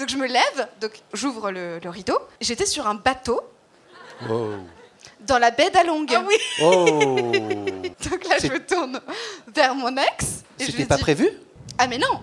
Donc je me lève, donc j'ouvre le, le rideau. J'étais sur un bateau dans la baie d'Along. Ah oui. Oh Donc là je me tourne vers mon ex et je lui C'était pas dis prévu? Ah mais non.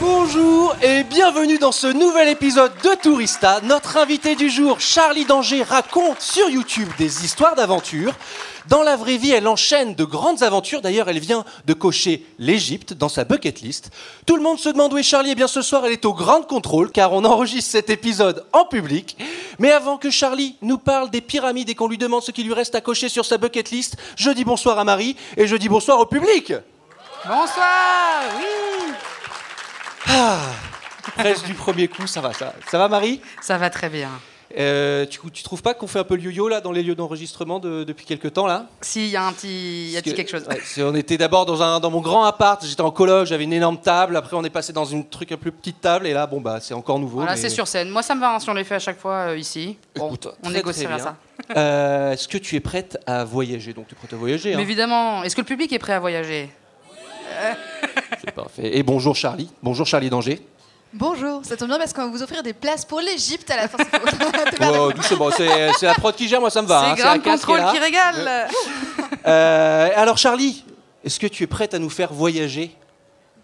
Bonjour et bienvenue dans ce nouvel épisode de Tourista. Notre invité du jour, Charlie Danger, raconte sur YouTube des histoires d'aventure. Dans la vraie vie, elle enchaîne de grandes aventures. D'ailleurs, elle vient de cocher l'Égypte dans sa bucket list. Tout le monde se demande où est Charlie. Eh bien, ce soir, elle est au Grand Contrôle car on enregistre cet épisode en public. Mais avant que Charlie nous parle des pyramides et qu'on lui demande ce qui lui reste à cocher sur sa bucket list, je dis bonsoir à Marie et je dis bonsoir au public. Bonsoir, oui. Presse du premier coup, ça va, ça, ça va Marie? Ça va très bien. Euh, tu, tu trouves pas qu'on fait un peu le yo-yo là dans les lieux d'enregistrement de- depuis quelques temps là? S'il y a un petit, il y a Parce que- petit quelque chose. ouais, on était d'abord dans, un, dans mon grand appart, j'étais en coloc, j'avais une énorme table, après on est passé dans une truc un peu petite table et là bon bah c'est encore nouveau. Voilà, mais- c'est sur scène. Moi, ça me va hein, si on les fait à chaque fois euh, ici. Bon, Écoute, on négociera ça. Euh, Est-ce que tu es prête à voyager? Donc tu es prête à voyager hein évidemment, est-ce que le public est prêt à voyager? C'est parfait. Et bonjour Charlie, bonjour Charlie Danger. Bonjour, ça tombe bien parce qu'on va vous offrir des places pour l'Égypte à la fin. Doucement, c'est c'est la prod qui gère, moi ça me va. hein, C'est la Grand Contrôle qui régale. Euh, alors Charlie, est-ce que tu es prête à nous faire voyager?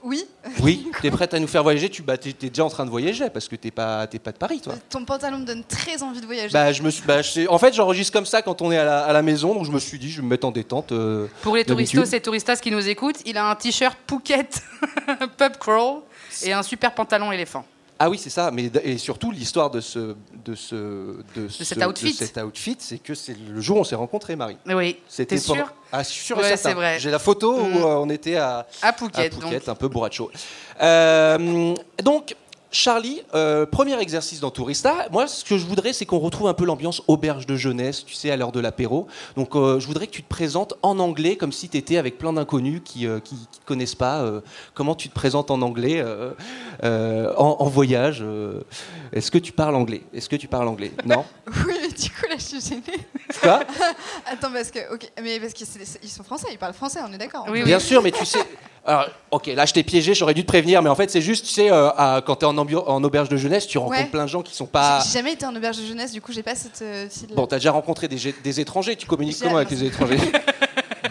Oui, Oui, tu es prête à nous faire voyager. Tu bah, es, déjà en train de voyager parce que tu n'es pas, t'es pas de Paris, toi. ton pantalon me donne très envie de voyager. Bah, je me suis, bah, je sais- en fait, j'enregistre comme ça quand on est à la, à la maison, donc je me suis dit, je vais me mettre en détente. euh. Pour les D'habitude. touristos et touristas qui nous écoutent, il a un t-shirt Phuket Pub Crawl et un super pantalon éléphant. Ah oui, c'est ça. Mais et surtout, l'histoire de ce, de ce, de, ce- cet outfit. c'est que c'est le jour où on s'est rencontrés, Marie. Oui, C'était pendant- Ah, sûr Ouais, certain. c'est vrai. J'ai la photo où euh, on était à, À Phuket, à Phuket, donc. un peu bourracho. Euh, donc, Charlie, euh, premier exercice dans Tourista. Moi, ce que je voudrais, c'est qu'on retrouve un peu l'ambiance auberge de jeunesse, tu sais, à l'heure de l'apéro. Donc, euh, je voudrais que tu te présentes en anglais, comme si tu étais avec plein d'inconnus qui ne te connaissent pas. euh, comment tu te présentes en anglais euh, euh, en, en voyage euh, Est-ce que tu parles anglais? Est-ce que tu parles anglais? Non? Oui, du coup là je suis gênée. Quoi? Attends, parce que, ok, mais parce qu'ils sont français, ils parlent français, on est d'accord. Oui, oui. Bien sûr, mais tu sais. Alors, ok, là je t'ai piégé, j'aurais dû te prévenir, mais en fait c'est juste, tu sais, euh, à- quand t'es en, auberge de jeunesse, tu rencontres Ouais. plein de gens qui sont pas. J'ai jamais été en auberge de jeunesse, du coup j'ai pas cette euh, file. Bon, t'as déjà rencontré des, des étrangers, tu communiques comment avec les étrangers?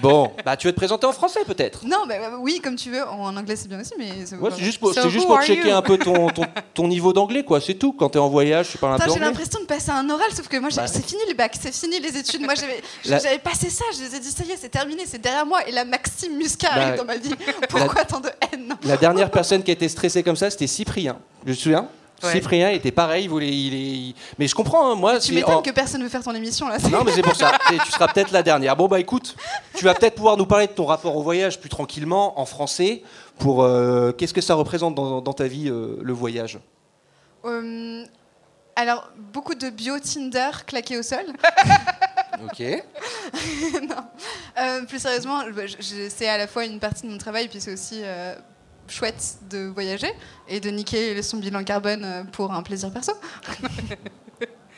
Bon, bah tu veux te présenter en français peut-être? Non, mais euh, oui, comme tu veux. En anglais c'est bien aussi, mais. Ouais, c'est juste pour, So juste pour checker you un peu ton, ton, ton niveau d'anglais, quoi, c'est tout. Quand t'es en voyage, tu parles un peu j'ai l'impression de passer un oral, sauf que moi, j'ai- Bah. c'est fini le bac, c'est fini les études. Moi, j'avais La- passé ça, je les ai dit, ça y est, c'est terminé, c'est derrière moi. Et là, Maxime Muscat Bah, arrive dans ma vie. Pourquoi tant de haine? La dernière personne qui a été stressée comme ça, c'était Cyprien. Je me souviens? Ouais. Cyprien était pareil, il voulait, il est- il- mais je comprends, hein, moi. Tu m'étonnes que personne veut faire ton émission là. Non, mais c'est pour ça. Tu seras peut-être la dernière. Bon, bah écoute, tu vas peut-être pouvoir nous parler de ton rapport au voyage plus tranquillement, en français. Pour euh, qu'est-ce que ça représente dans, dans ta vie euh, le voyage? Euh, alors, beaucoup de bio Tinder claqués au sol. Ok. non. Euh, plus sérieusement, c'est à la fois une partie de mon travail, puis c'est aussi chouette de voyager et de niquer son bilan carbone euh, pour un plaisir perso.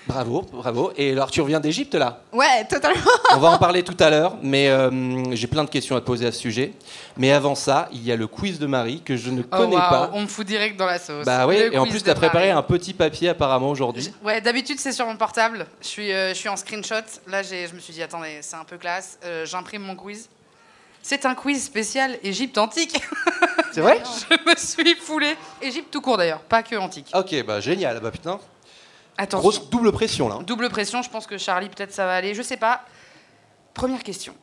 Bravo, bravo. Et alors, tu reviens d'Égypte là? Ouais, totalement. On va en parler tout à l'heure, mais euh, j'ai plein de questions à te poser à ce sujet. Mais avant ça, il y a le quiz de Marie que je ne Oh, connais pas. On me fout direct dans la sauce. Bah oui, et en plus, tu as préparé Marie. un petit papier apparemment aujourd'hui. Ouais, d'habitude c'est sur mon portable. Je suis, euh, je suis en screenshot. Là, j'ai- je me suis dit, attendez, c'est un peu classe. Euh, J'imprime mon quiz. C'est un quiz spécial Égypte antique. C'est vrai Je me suis foulé. Égypte tout court d'ailleurs, pas que antique. Ok, bah génial. Bah putain. Attention. Grosse double pression là. Double pression, je pense que Charlie, peut-être ça va aller. Je sais pas. Première question.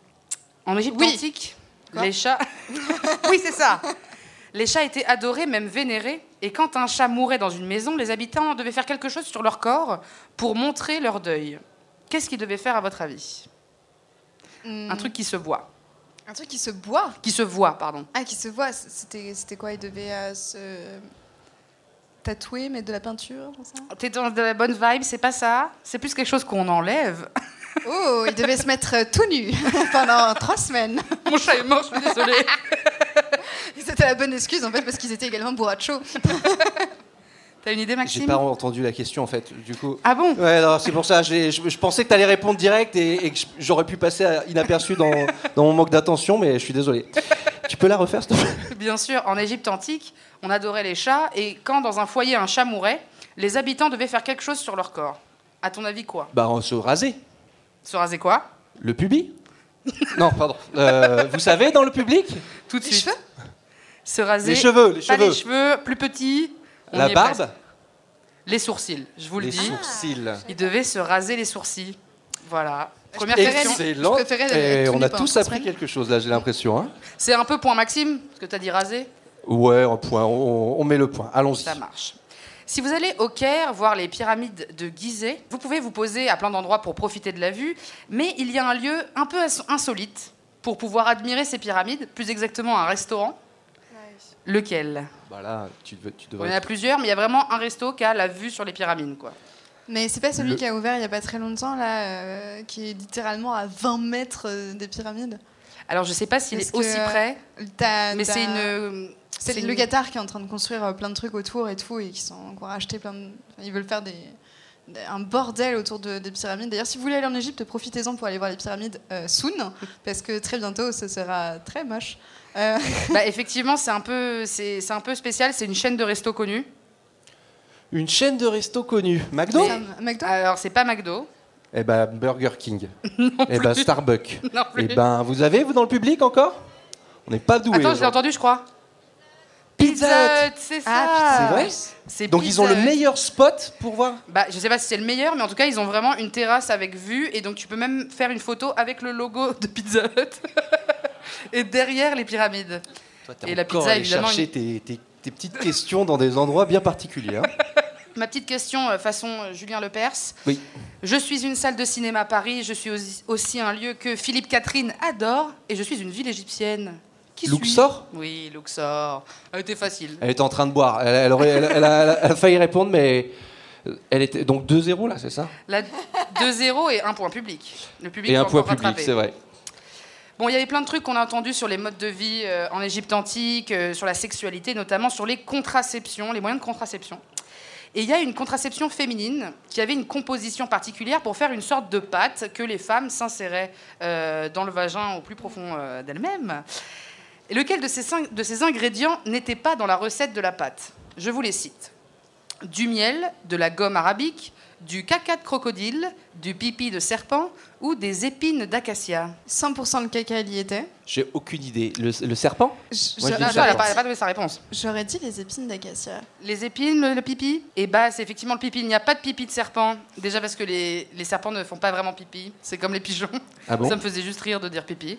En Égypte Oui. antique, Quoi les chats. oui, c'est ça. Les chats étaient adorés, même vénérés. Et quand un chat mourait dans une maison, les habitants devaient faire quelque chose sur leur corps pour montrer leur deuil. Qu'est-ce qu'ils devaient faire à votre avis? Hmm, Un truc qui se voit. Un truc qui se boit. Qui se voit, pardon. Ah, qui se voit. C'était quoi? Il devait euh, se tatouer, mettre de la peinture, T'es dans de la bonne vibe, c'est pas ça? C'est plus quelque chose qu'on enlève. Oh, il devait se mettre euh, tout nu pendant trois semaines. Mon chat est mort, je suis désolée. C'était la bonne excuse en fait parce qu'ils étaient également bourrachos. T'as une idée, J'ai Maxime pas entendu la question en fait. Du coup. Ah bon Ouais, non, c'est pour ça. j'ai- Je, je pensais que tu allais répondre direct et, et que j'aurais pu passer à- inaperçu dans, dans mon manque d'attention, mais je suis désolé. Tu peux la refaire, s'il te plaît? Bien sûr, en Égypte antique, on adorait les chats et quand dans un foyer un chat mourait, les habitants devaient faire quelque chose sur leur corps. À ton avis, quoi? Bah, on se raser. Se raser quoi? Le pubis Non, pardon. Euh, vous savez, dans le public? Tout de Les suite. cheveux? Se raser. Les cheveux, les Pas cheveux. les cheveux, plus petits. On La barbe presque. Les sourcils, je vous le Les dis. sourcils. Ils devaient se raser les sourcils. Voilà. Première les- Excellent. Je préférais Et être on a tous appris quelque chose là, j'ai l'impression. Hein C'est un peu point Maxime, parce que t'as dit raser. ouais, un point. On, on met le point. Allons-y. Ça marche. Si vous allez au Caire voir les pyramides de Gizeh, vous pouvez vous poser à plein d'endroits pour profiter de la vue, mais il y a un lieu un peu ins- insolite pour pouvoir admirer ces pyramides, plus exactement un restaurant. Lequel Bah là, tu, veux- devrais. en a plusieurs, mais il y a vraiment un resto qui a la vue sur les pyramides. Quoi. Mais c'est pas celui Le- qui a ouvert il y a pas très longtemps là, euh, qui est littéralement à 20 mètres euh, des pyramides. Alors je sais pas s'il est aussi euh, près, T'as- mais c'est une... C'est c'est le une- Qatar qui est en train de construire euh, plein de trucs autour et tout, et qui sont encore achetés plein de... enfin, ils veulent faire des... des- un bordel autour de- des pyramides. D'ailleurs, si vous voulez aller en Égypte, profitez-en pour aller voir les pyramides euh, soon, parce que très bientôt, ce sera très moche. Euh, Bah, effectivement, c'est un, peu, c'est, c'est un peu spécial, c'est une chaîne de resto connue. Une chaîne de resto connue. McDo McDo Alors c'est pas McDo. Eh ben Burger King. eh ben Starbucks. Non plus. Eh ben, vous avez, vous, dans le public encore? On n'est pas doué. Attends, je l'ai entendu, je crois. Pizza Hut, c'est ça. Ah, C'est vrai? C'est Donc, ils ont le meilleur spot pour voir? Bah, je sais pas si c'est le meilleur, mais en tout cas, ils ont vraiment une terrasse avec vue, et donc tu peux même faire une photo avec le logo de Pizza Hut. et derrière les pyramides. Toi, Et la pizza, allé évidemment, chercher tes, tes- tes petites questions dans des endroits bien particuliers. hein. Ma petite question, euh, façon euh, Julien Lepers. Oui. Je suis une salle de cinéma à Paris, je suis aussi- un lieu que Philippe Catherine adore, et je suis une ville égyptienne. Qui Luxor? Oui, Luxor. Elle était facile. Elle était en train de boire. Elle, elle aurait, elle- elle a, failli répondre, mais elle était donc 2-0 là, c'est ça? La 2-0 et un point public. Le public Et un point public, c'est vrai. Bon, il y avait plein de trucs qu'on a entendus sur les modes de vie euh, en Égypte antique, euh, sur la sexualité, notamment sur les contraceptions, les moyens de contraception. Et il y a une contraception féminine qui avait une composition particulière pour faire une sorte de pâte que les femmes s'inséraient euh, dans le vagin au plus profond d'elles-mêmes. Et lequel de ces, de ces ingrédients n'était pas dans la recette de la pâte? Je vous les cite. Du miel, de la gomme arabique, du caca de crocodile, du pipi de serpent ou des épines d'acacia. 100% le caca, il y était. J'ai aucune idée. Le, le serpent? Moi, je dis elle n'a serpent. pas, elle a pas donné sa réponse. J'aurais dit les épines d'acacia. Les épines, le, le pipi? Eh bah, c'est effectivement le pipi. Il n'y a pas de pipi de serpent. Déjà parce que les, les serpents ne font pas vraiment pipi. C'est comme les pigeons. Ah bon? Ça me faisait juste rire de dire pipi.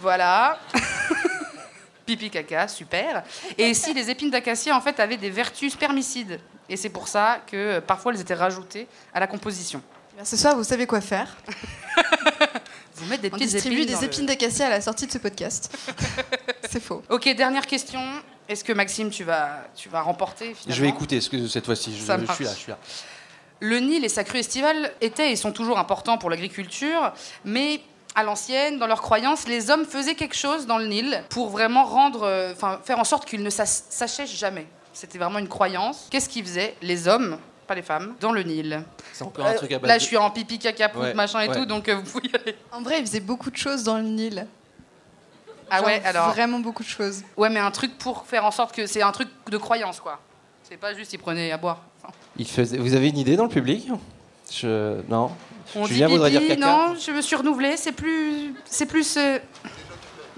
Voilà. pipi caca, super. Et ici, les épines d'acacia, en fait, avaient des vertus spermicides? Et c'est pour ça que euh, parfois elles étaient rajoutées à la composition. Eh Ce soir, vous savez quoi faire. Vous mettez des On petites distribue épines. des le- épines d'acacia à la sortie de ce podcast. C'est faux. Ok, dernière question. Est-ce que Maxime, tu vas, tu vas remporter finalement? Je vais écouter ce que, cette fois-ci. Je, suis là, je suis là. Le Nil et sa crue estivale étaient et sont toujours importants pour l'agriculture, mais à l'ancienne, dans leurs croyances, les hommes faisaient quelque chose dans le Nil pour vraiment rendre, euh, enfin, faire en sorte qu'il ne s'as- s'assèche jamais. C'était vraiment une croyance. Qu'est-ce qu'ils faisaient, les hommes, pas les femmes, dans le Nil C'est encore un Euh, truc à base Là, de- je suis en pipi, caca, pout, Ouais, machin et ouais. tout, donc euh, vous pouvez y aller. En vrai, ils faisaient beaucoup de choses dans le Nil. Ah Genre, ouais, alors. Vraiment beaucoup de choses. Ouais, mais un truc pour faire en sorte que c'est un truc de croyance, quoi. C'est pas juste ils prenaient à boire. Enfin, Il faisait- Vous avez une idée dans le public? Je... Non on Julien dit voudrait pipi, dire caca. non, je me suis renouvelée, c'est plus. C'est plus. euh,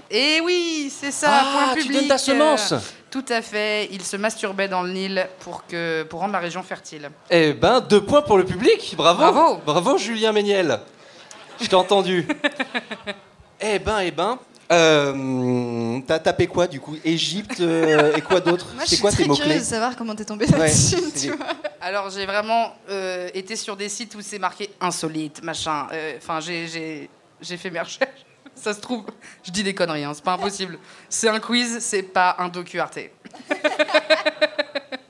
Et oui, c'est ça, Ah, pour le tu public. donnes ta semence. Tout à fait. Il se masturbait dans le Nil pour, que, pour rendre la région fertile. Eh ben, deux points pour le public. Bravo. Bravo. Bravo, Julien Méniel. Je t'ai entendu. eh ben, eh ben. Euh, T'as tapé quoi du coup? Égypte euh, et quoi d'autre? Moi, je C'est suis quoi très tes mots-clés? curieuse de savoir comment t'es tombée Ouais, là-dessus. c'est- tu vois. Alors j'ai vraiment euh, été sur des sites où c'est marqué insolite, machin. Enfin, j'ai- j'ai j'ai fait mes recherches. Ça se trouve, je dis des conneries, hein, c'est pas impossible. C'est un quiz, c'est pas un docu Arte.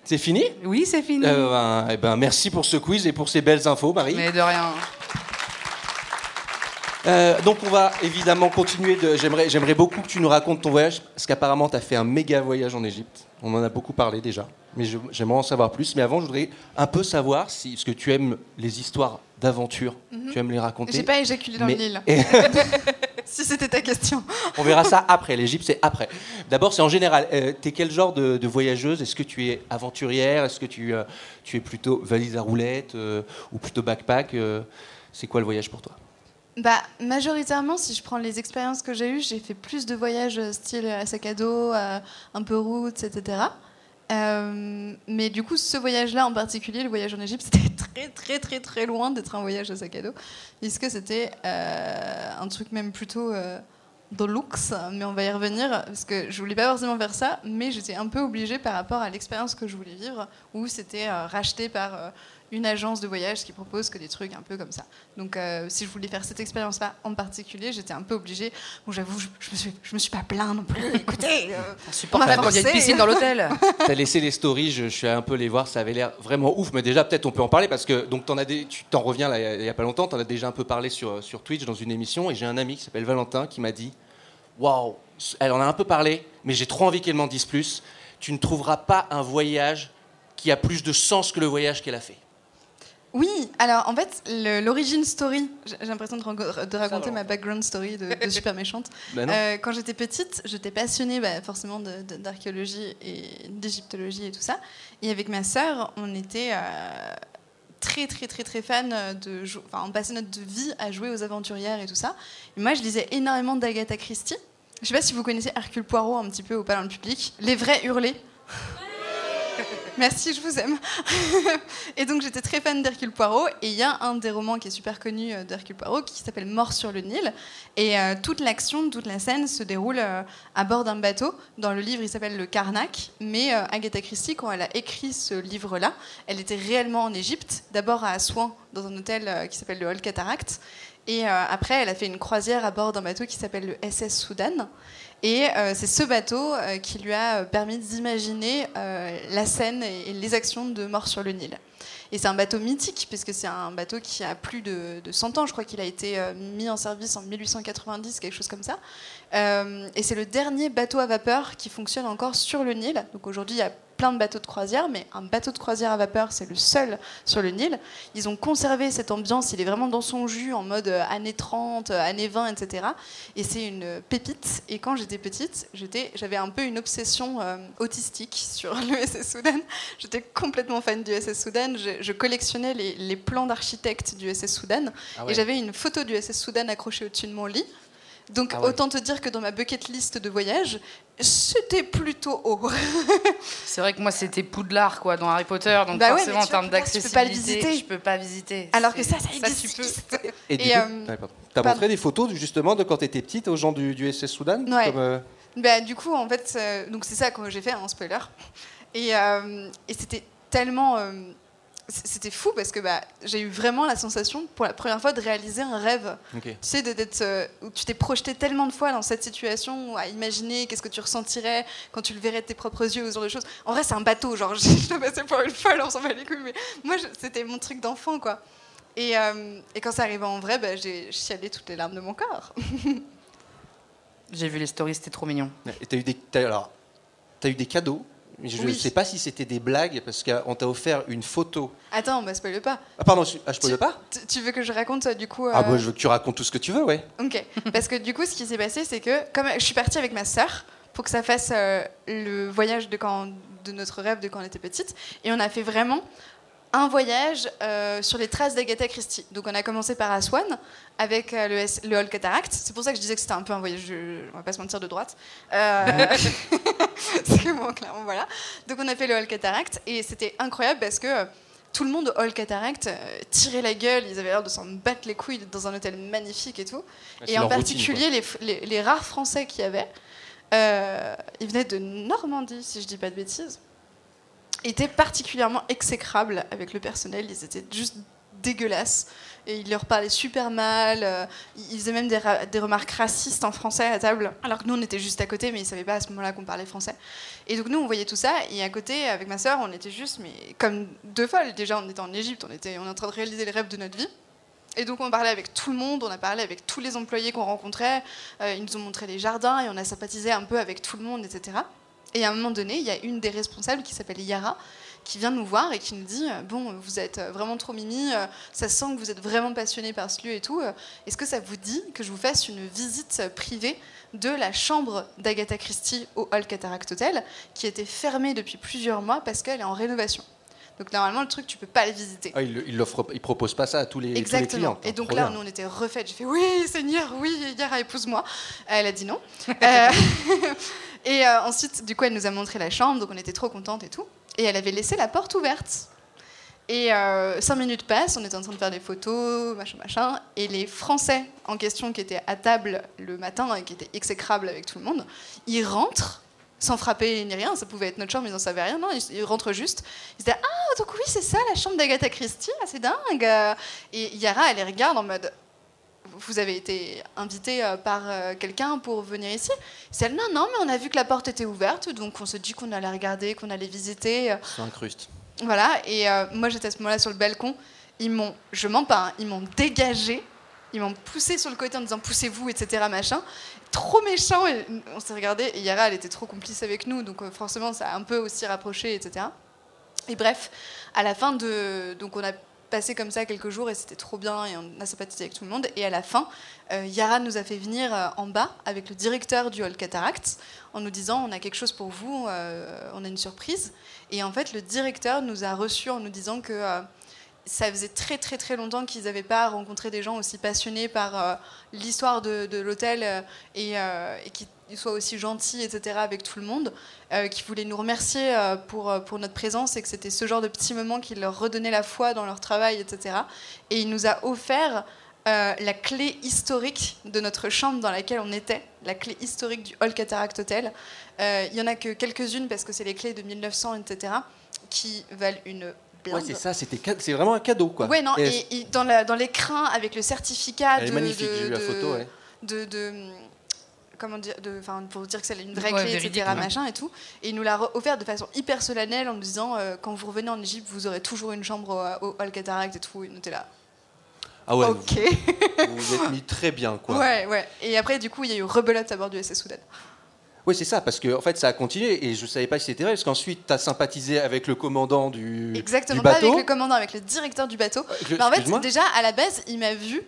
C'est fini? Oui, c'est fini. Euh, ben, eh ben, merci pour ce quiz et pour ces belles infos, Marie. Mais de rien. Euh, donc on va évidemment continuer. de- J'aimerais, j'aimerais beaucoup que tu nous racontes ton voyage, parce qu'apparemment tu as fait un méga voyage en Égypte. On en a beaucoup parlé déjà, mais je- j'aimerais en savoir plus. Mais avant, je voudrais un peu savoir si, parce que tu aimes les histoires d'aventure, tu aimes les raconter. J'ai pas éjaculé dans Mais- le Nil, Et- si c'était ta question. on verra ça après. L'Égypte, c'est après. D'abord, c'est en général. Euh, T'es quel genre de, de voyageuse? Est-ce que tu es aventurière? Est-ce que tu, euh, tu es plutôt valise à roulettes euh, ou plutôt backpack Euh, C'est quoi le voyage pour toi? Bah, majoritairement, si je prends les expériences que j'ai eues, j'ai fait plus de voyages style à sac à dos, un peu route, etc. Euh, mais du coup, ce voyage-là en particulier, le voyage en Égypte, c'était très, très, très, très loin d'être un voyage à sac à dos, puisque c'était euh, un truc même plutôt euh, de luxe, mais on va y revenir, parce que je voulais pas forcément faire ça, mais j'étais un peu obligée par rapport à l'expérience que je voulais vivre, où c'était euh, racheté par une agence de voyage qui propose que des trucs un peu comme ça. Donc, euh, si je voulais faire cette expérience-là en particulier, j'étais un peu obligée. Bon, j'avoue, je, je me suis, je me suis pas plaint non plus. Écoutez, euh, Insupportable quand il y a une piscine dans l'hôtel. T'as laissé les stories, je, je suis allé un peu les voir, ça avait l'air vraiment ouf. Mais déjà, peut-être on peut en parler parce que donc t'en as des, tu t'en reviens là, il y a- il y a pas longtemps, t'en as déjà un peu parlé sur, sur Twitch dans une émission. Et j'ai un ami qui s'appelle Valentin qui m'a dit Waouh, elle en a un peu parlé, mais j'ai trop envie qu'elle m'en dise plus. Tu ne trouveras pas un voyage qui a plus de sens que le voyage qu'elle a fait. Oui, alors en fait, l'origine story, j'ai l'impression de, de raconter ma background story de, de super méchante. Ben non. Euh, quand j'étais petite, j'étais passionnée bah, forcément d'archéologie et d'égyptologie et tout ça. Et avec ma sœur, on était euh, très très très très fan de enfin on passait notre vie à jouer aux aventurières et tout ça. Et moi, je lisais énormément d'Agatha Christie. Je sais pas si vous connaissez Hercule Poirot un petit peu ou pas dans le public. Les vrais hurlés. Merci, je vous aime. et donc j'étais très fan d'Hercule Poirot. Et il y a un des romans qui est super connu euh, d'Hercule Poirot qui s'appelle Mort sur le Nil. Et euh, toute l'action, toute la scène se déroule euh, à bord d'un bateau. Dans le livre, il s'appelle Le Carnac. Mais Agatha Christie, quand elle a écrit ce livre-là, elle était réellement en Égypte. D'abord à Assouan, dans un hôtel qui s'appelle le Hall Cataract. Et après, elle a fait une croisière à bord d'un bateau qui s'appelle le SS Soudan. Et euh, c'est ce bateau euh, qui lui a euh, permis d'imaginer la scène et, les actions de Mort sur le Nil. Et c'est un bateau mythique, puisque c'est un bateau qui a plus de, de 100 ans. Je crois qu'il a été mis en service en 1890, quelque chose comme ça. Et c'est le dernier bateau à vapeur qui fonctionne encore sur le Nil. Donc aujourd'hui, il y a plein de bateaux de croisière, mais un bateau de croisière à vapeur, c'est le seul sur le Nil. Ils ont conservé cette ambiance, il est vraiment dans son jus, en mode euh, années 30, euh, années 20, etc. Et c'est une pépite. Et quand j'étais petite, j'étais, j'avais un peu une obsession euh, autistique sur le SS Soudan. J'étais complètement fan du SS Soudan. Je, je collectionnais les, les plans d'architectes du SS Soudan. Ah ouais. Et j'avais une photo du SS Soudan accrochée au-dessus de mon lit. Donc Ah ouais. autant te dire que dans ma bucket list de voyage, c'était plutôt haut. C'est vrai que moi c'était Poudlard quoi dans Harry Potter, donc Bah forcément en termes Poudlard, tu peux pas le d'accessibilité, visiter. je peux pas visiter. Alors que C'est- ça, ça tu existe. peux. Et, du Et, coup, euh, t'as montré des photos justement de quand t'étais petite aux gens du, du SS Soudan Ouais. comme, euh, Bah, du coup, en fait, euh, donc c'est ça que j'ai fait, un spoiler. Et, euh, et c'était tellement. C'était fou parce que bah, j'ai eu vraiment la sensation, pour la première fois, de réaliser un rêve. Tu sais, de- d'être, euh, où tu t'es projeté tellement de fois dans cette situation, à imaginer qu'est-ce que tu ressentirais quand tu le verrais de tes propres yeux, ou ce genre de choses. En vrai, c'est un bateau, genre, je, te passais pour une folle, on s'en bat les couilles, mais moi, je- c'était mon truc d'enfant, quoi. Et, euh, et quand ça arrivait en vrai, bah, j'ai chialé toutes les larmes de mon corps. J'ai vu les stories, c'était trop mignon. Et t'as eu des, t'as- alors, t'as eu des cadeaux. Je ne Oui. sais pas si c'était des blagues parce qu'on t'a offert une photo. Attends, bah, spoil pas. Ah pardon, je, ah, je le pas Tu, veux que je raconte, euh, du coup Ah euh, bah, je veux que tu racontes tout ce que tu veux, ouais. Ok, parce que du coup, ce qui s'est passé, c'est que comme je suis partie avec ma sœur pour que ça fasse euh, le voyage de, quand, de notre rêve de quand on était petite, et on a fait vraiment un voyage euh, sur les traces d'Agatha Christie. Donc on a commencé par Aswan avec euh, le, S- le Hall Cataract. C'est pour ça que je disais que c'était un peu un voyage, je- on va pas se mentir, de droite. Euh, c'est bon, clairement, voilà. Donc on a fait le Hall Cataract et c'était incroyable parce que euh, tout le monde au Hall Cataract euh, tirait la gueule, ils avaient l'air de s'en battre les couilles dans un hôtel magnifique et tout. et en routine, particulier les, les- les rares Français qu'il y avait, euh, ils venaient de Normandie, si je dis pas de bêtises, étaient particulièrement exécrables avec le personnel. Ils étaient juste dégueulasses. Et ils leur parlaient super mal. euh, ils faisaient même des, remarques racistes en français à table. Alors que nous, on était juste à côté, mais ils savaient pas à ce moment-là qu'on parlait français. Et donc nous, on voyait tout ça. Et à côté, avec ma sœur, on était juste, mais comme deux folles. Déjà, on était en Égypte, on était, on est en train de réaliser les rêves de notre vie. Et donc on parlait avec tout le monde, on a parlé avec tous les employés qu'on rencontrait, euh, ils nous ont montré les jardins et on a sympathisé un peu avec tout le monde, etc. Et à un moment donné, il y a une des responsables qui s'appelle Yara qui vient nous voir et qui nous dit euh, Bon, vous êtes euh, vraiment trop mimi, euh, ça sent que vous êtes vraiment passionné par ce lieu et tout. Est-ce que ça vous dit que je vous fasse une visite privée de la chambre d'Agatha Christie au Hall Cataract Hotel qui était fermée depuis plusieurs mois parce qu'elle est en rénovation? Donc normalement, le truc, tu peux pas le visiter. Ah, il, il, offre, il propose pas ça à tous les, tous les Exactement. clients. Et donc Trop là, bien. nous, on était refaites. J'ai fait oui, Seigneur, oui, Yara, épouse-moi. Elle a dit non. Euh, et euh, ensuite, du coup, elle nous a montré la chambre, donc on était trop contentes et tout. Et elle avait laissé la porte ouverte. Et euh, cinq minutes passent, on était en train de faire des photos, machin, machin. Et les Français en question qui étaient à table le matin et qui étaient exécrables avec tout le monde, ils rentrent sans frapper ni rien. Ça pouvait être notre chambre, ils n'en savaient rien. Non, ils, rentrent juste. Ils disaient Ah, donc oui, c'est ça, la chambre d'Agatha Christie. Ah, c'est dingue. Et Yara, elle les regarde en mode Vous avez été invité euh, par euh, quelqu'un pour venir ici C'est elle Non, non, mais on a vu que la porte était ouverte, donc on s'est dit qu'on allait regarder, qu'on allait visiter. Ça incruste. Voilà, et euh, moi j'étais à ce moment-là sur le balcon. Ils m'ont, je mens pas, hein, ils m'ont dégagé, ils m'ont poussé sur le côté en disant poussez-vous, etc. Machin. Trop méchant, et on s'est regardé. Et Yara, elle était trop complice avec nous, donc euh, forcément ça a un peu aussi rapproché, etc. Et bref, à la fin de. Donc on a passé comme ça quelques jours et c'était trop bien et on a sympathisé avec tout le monde. Et à la fin, euh, Yara nous a fait venir euh, en bas avec le directeur du Hall Cataract en nous disant on a quelque chose pour vous, euh, on a une surprise. Et en fait, le directeur nous a reçus en nous disant que ça faisait très très très longtemps qu'ils n'avaient pas rencontré des gens aussi passionnés par euh, l'histoire de, l'hôtel euh, et, euh, qui soient aussi gentils, etc., avec tout le monde, euh, qui voulaient nous remercier pour, notre présence et que c'était ce genre de petits moments qui leur redonnait la foi dans leur travail, etc. Et il nous a offert la clé historique de notre chambre dans laquelle on était, la clé historique du Hall Cataract Hotel. Il y en a que quelques-unes parce que c'est les clés de 1900, etc., qui valent une blinde. Ouais, c'est ça, c'était c'est vraiment un cadeau quoi. Ouais, non, Et et, et dans, la- dans l'écran avec le certificat elle est de, magnifique, de- j'ai vu la de- photo. Ouais. de, de- comment dire, de, enfin, pour dire que c'est une vraie Ouais, clé, véridique, etc., ouais. machin et tout. Et il nous l'a offert de façon hyper solennelle en nous disant euh, quand vous revenez en Égypte, vous aurez toujours une chambre au, au Hall Cataract et tout. Et nous était là. Ah ouais, ok. vous vous êtes mis très bien quoi. Ouais, ouais. Et après, du coup, il y a eu rebelote à bord du SS Soudan. Oui, c'est ça, parce que en fait, ça a continué et je savais pas si c'était vrai, parce qu'ensuite, tu as sympathisé avec le commandant du, Exactement, du pas bateau. avec le commandant, avec le directeur du bateau. Je- Bah, en fait, déjà, à la base, il m'a vu.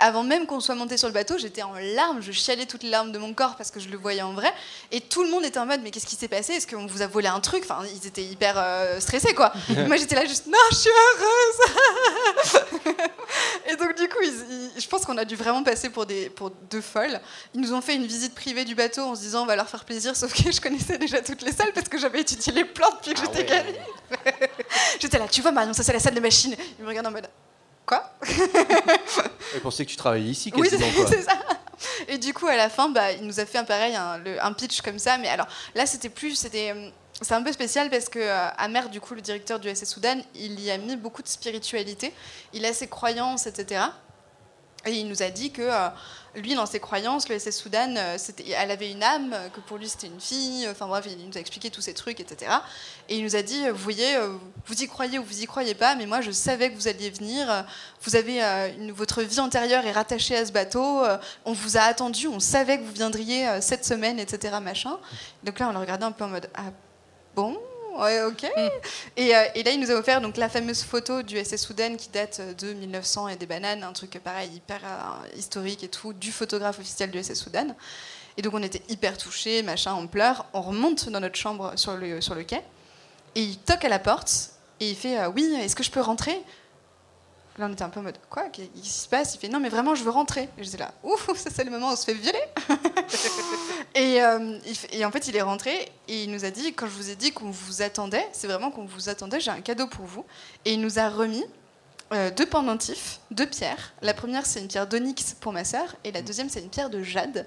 Avant même qu'on soit monté sur le bateau, j'étais en larmes, je chialais toutes les larmes de mon corps parce que je le voyais en vrai. Et tout le monde était en mode, mais qu'est-ce qui s'est passé? Est-ce qu'on vous a volé un truc? Enfin, ils étaient hyper euh, stressés, quoi. Moi, j'étais là juste, non, je suis heureuse Et donc, du coup, ils- ils- je pense qu'on a dû vraiment passer pour, des, pour deux folles. Ils nous ont fait une visite privée du bateau en se disant, on va leur faire plaisir, sauf que je connaissais déjà toutes les salles parce que j'avais étudié les plans depuis que Ah j'étais ouais. gamine. J'étais là, tu vois, Marion, ça c'est la salle de machine. Ils me regardent en mode, quoi Je pensais que tu travaillais ici Oui, c'est quasiment. quoi. c'est ça. Et du coup, à la fin, bah, il nous a fait un pareil, un, le- un pitch comme ça. Mais alors là, c'était plus, c'était, euh, c'est un peu spécial parce que euh, Amer, du coup, le directeur du SS Soudan, il y a mis beaucoup de spiritualité. Il a ses croyances, etc. Et il nous a dit que euh, lui, dans ses croyances, le SS Soudan, euh, elle avait une âme, euh, que pour lui c'était une fille. Enfin bref, il nous a expliqué tous ces trucs, etc. Et il nous a dit, euh, vous voyez, euh, vous y croyez ou vous y croyez pas, mais moi je savais que vous alliez venir. euh, Vous avez euh, votre vie antérieure est rattachée à ce bateau. euh, On vous a attendu, on savait que vous viendriez euh, cette semaine, etc. Machin. Donc là, on le regardait un peu en mode, ah bon? Ouais, ok. Et, euh, et là, il nous a offert donc la fameuse photo du SS Soudan qui date euh, de 1900 et des bananes, un truc pareil hyper euh, historique et tout, du photographe officiel du SS Soudan. Et donc on était hyper touchés, machin, on pleure. On remonte dans notre chambre sur le, sur le quai et il toque à la porte Et il fait euh, Oui, est-ce que je peux rentrer? Là, on était un peu en mode Quoi Qu'est-ce qui se passe? Il fait Non, mais vraiment, je veux rentrer. Et j'étais là Ouf, ça, c'est le moment où on se fait violer. et, euh, et en fait, il est rentré et il nous a dit Quand je vous ai dit qu'on vous attendait, c'est vraiment qu'on vous attendait, j'ai un cadeau pour vous. Et il nous a remis euh, deux pendentifs, deux pierres. La première, c'est une pierre d'onyx pour ma sœur, et la deuxième, c'est une pierre de jade.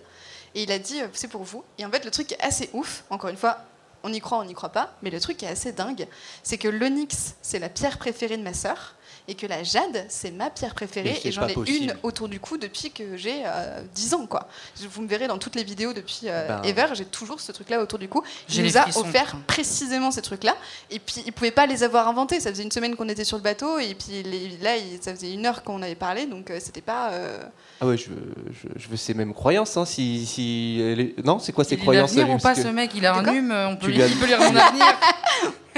Et il a dit, euh, c'est pour vous. Et en fait, le truc est assez ouf, encore une fois, on y croit, on n'y croit pas, mais le truc qui est assez dingue, c'est que l'onyx, c'est la pierre préférée de ma sœur, et que la jade, c'est ma pierre préférée, et j'en ai possible. une autour du cou depuis que j'ai euh, 10 ans, quoi. Vous me verrez dans toutes les vidéos depuis euh, Ben. Ever, j'ai toujours ce truc-là autour du cou. Il les nous a offert précisément ces trucs-là, et puis il pouvait pas les avoir inventés. Ça faisait une semaine qu'on était sur le bateau, et puis les- là, il- ça faisait une heure qu'on avait parlé, donc euh, c'était pas. euh, Ah ouais, je veux, je, je veux ses mêmes croyances. Hein, si, si elle est- Non, c'est quoi Il a croyances à l'avenir lui, ou pas que- ce mec? Il a un hume, on peut, Tu lui- il peut lire son avenir.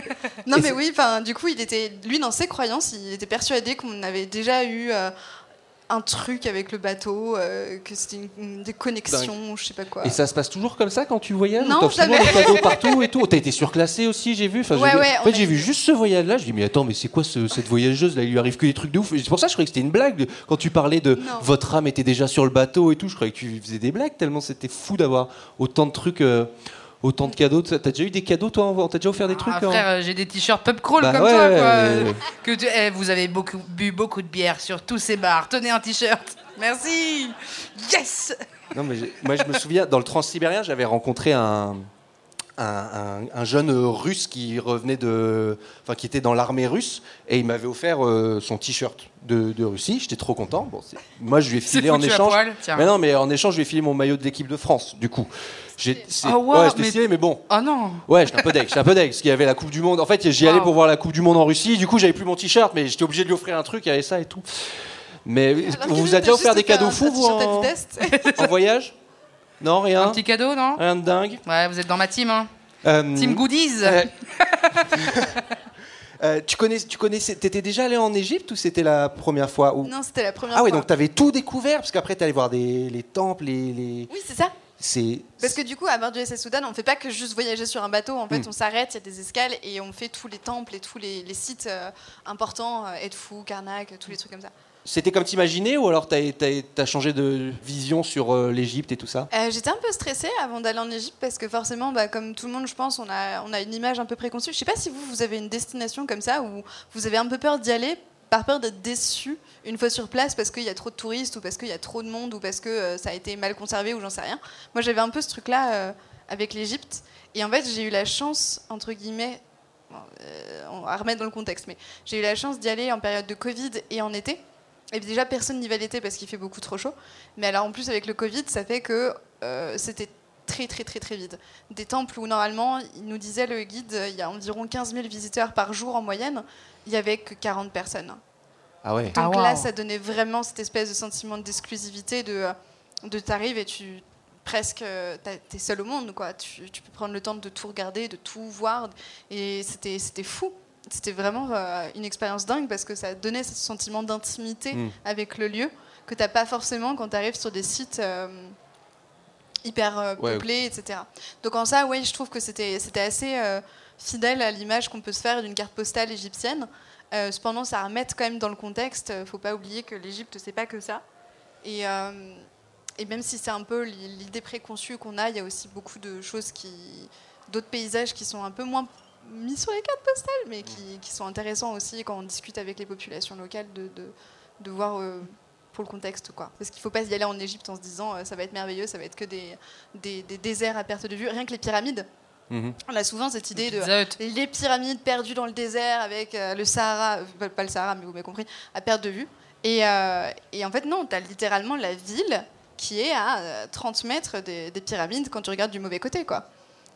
Non, mais oui, du coup, il était, lui, dans ses croyances, il était persuadé qu'on avait déjà eu euh, un truc avec le bateau, euh, que c'était une, une- des connexions, je sais pas quoi. Et ça se passe toujours comme ça quand tu voyages Non, souvent jamais. des cadeaux partout et tout? T'as été surclassé aussi, j'ai vu. Enfin, Ouais, vu- ouais, en fait, j'ai vu juste ce voyage-là. Je dis, mais attends, mais c'est quoi ce- cette voyageuse là Il lui arrive que des trucs de ouf. C'est pour ça que je croyais que c'était une blague. Quand tu parlais de Non. votre âme était déjà sur le bateau et tout, je croyais que tu faisais des blagues tellement c'était fou d'avoir autant de trucs, euh, autant de cadeaux. T'as déjà eu des cadeaux, toi T'as déjà offert des trucs Ah, frère, euh, j'ai des t-shirts pub crawl Bah comme ouais, toi, ouais, quoi. ouais, ouais. Que tu- eh, vous avez beaucoup, bu beaucoup de bière sur tous ces bars. Tenez un t-shirt. Merci. Yes. Non, mais moi, je me souviens, dans le transsibérien, j'avais rencontré un, un, un- un jeune russe qui revenait de. Enfin, qui était dans l'armée russe, et il m'avait offert euh, son t-shirt de, de Russie. J'étais trop content. Bon, moi, je lui ai filé en échange. poil. Mais non, mais en échange, je lui ai filé mon maillot de l'équipe de France, du coup. Ah, ouais, c'était mais- mais bon. Oh non. Ouais, j'étais un peu deg, j'étais un peu deg, parce qu'il y avait la Coupe du Monde. En fait, j'y allais Wow. pour voir la Coupe du Monde en Russie. Du coup, j'avais plus mon t-shirt, mais j'étais obligé de lui offrir un truc, il y avait ça et tout. Mais Alors on vous a déjà offert des cadeaux fous, vous, en, voyage? Non, rien Un petit cadeau, non? Rien de dingue. Ouais, vous êtes dans ma team, hein. Euh, Team Goodies. euh, euh, tu connais, tu connaissais, t'étais déjà allé en Égypte ou c'était la première fois. Non, c'était la première Ah oui, fois. donc t'avais tout découvert parce qu'après t'allais voir des, les temples, les, les... Oui, c'est ça. Parce que du coup, à bord du SS Soudan, on fait pas que juste voyager sur un bateau. En fait, Mm. on s'arrête, il y a des escales et on fait tous les temples et tous les, les sites euh, importants, euh, Edfou, Karnak, tous les trucs comme ça. C'était comme t'imaginais ou alors t'as, t'as changé de vision sur euh, l'Égypte et tout ça? Euh, J'étais un peu stressée avant d'aller en Égypte parce que forcément, bah, comme tout le monde, je pense, on a, on a une image un peu préconçue. Je sais pas si vous, vous avez une destination comme ça où vous avez un peu peur d'y aller par peur d'être déçu une fois sur place parce qu'il y a trop de touristes ou parce qu'il y a trop de monde ou parce que euh, ça a été mal conservé ou j'en sais rien. Moi, j'avais un peu ce truc-là euh, avec l'Égypte. Et en fait, j'ai eu la chance, entre guillemets, euh, on va remettre dans le contexte, mais j'ai eu la chance d'y aller en période de Covid et en été. Et déjà, personne n'y va l'été parce qu'il fait beaucoup trop chaud. Mais alors, en plus, avec le Covid, ça fait que c'était très, très, très, très vide. Des temples où, normalement, il nous disait le guide, il y a environ 15 000 visiteurs par jour en moyenne, il n'y avait que 40 personnes. Ah ouais. Donc Ah, là, ça donnait vraiment cette espèce de sentiment d'exclusivité, de, euh, de t'arrives et tu presque euh, t'es seul au monde quoi tu, tu peux prendre le temps de tout regarder de tout voir et c'était c'était fou c'était vraiment euh, une expérience dingue parce que ça donnait ce sentiment d'intimité Mm. avec le lieu que t'as pas forcément quand tu arrives sur des sites euh, hyper euh, Ouais. peuplés etc donc en ça oui je trouve que c'était c'était assez euh, fidèle à l'image qu'on peut se faire d'une carte postale égyptienne euh, cependant, ça remettre quand même dans le contexte. euh, Faut pas oublier que l'Égypte, c'est pas que ça. Et, euh, même si c'est un peu l'i- l'idée préconçue qu'on a, il y a aussi beaucoup de choses qui, d'autres paysages qui sont un peu moins mis sur les cartes postales, mais qui, sont intéressants aussi quand on discute avec les populations locales de, voir pour le contexte, quoi. Parce qu'il faut pas y aller en Égypte en se disant ça va être merveilleux, ça va être que des déserts à perte de vue. Rien que les pyramides, Mhm. on a souvent cette idée de les pyramides perdues dans le désert avec euh, le Sahara, euh, pas, pas le Sahara, mais vous m'avez compris, à perte de vue. Et, euh, et en fait, non, tu as littéralement la ville qui est à euh, 30 mètres des, des pyramides quand tu regardes du mauvais côté, quoi.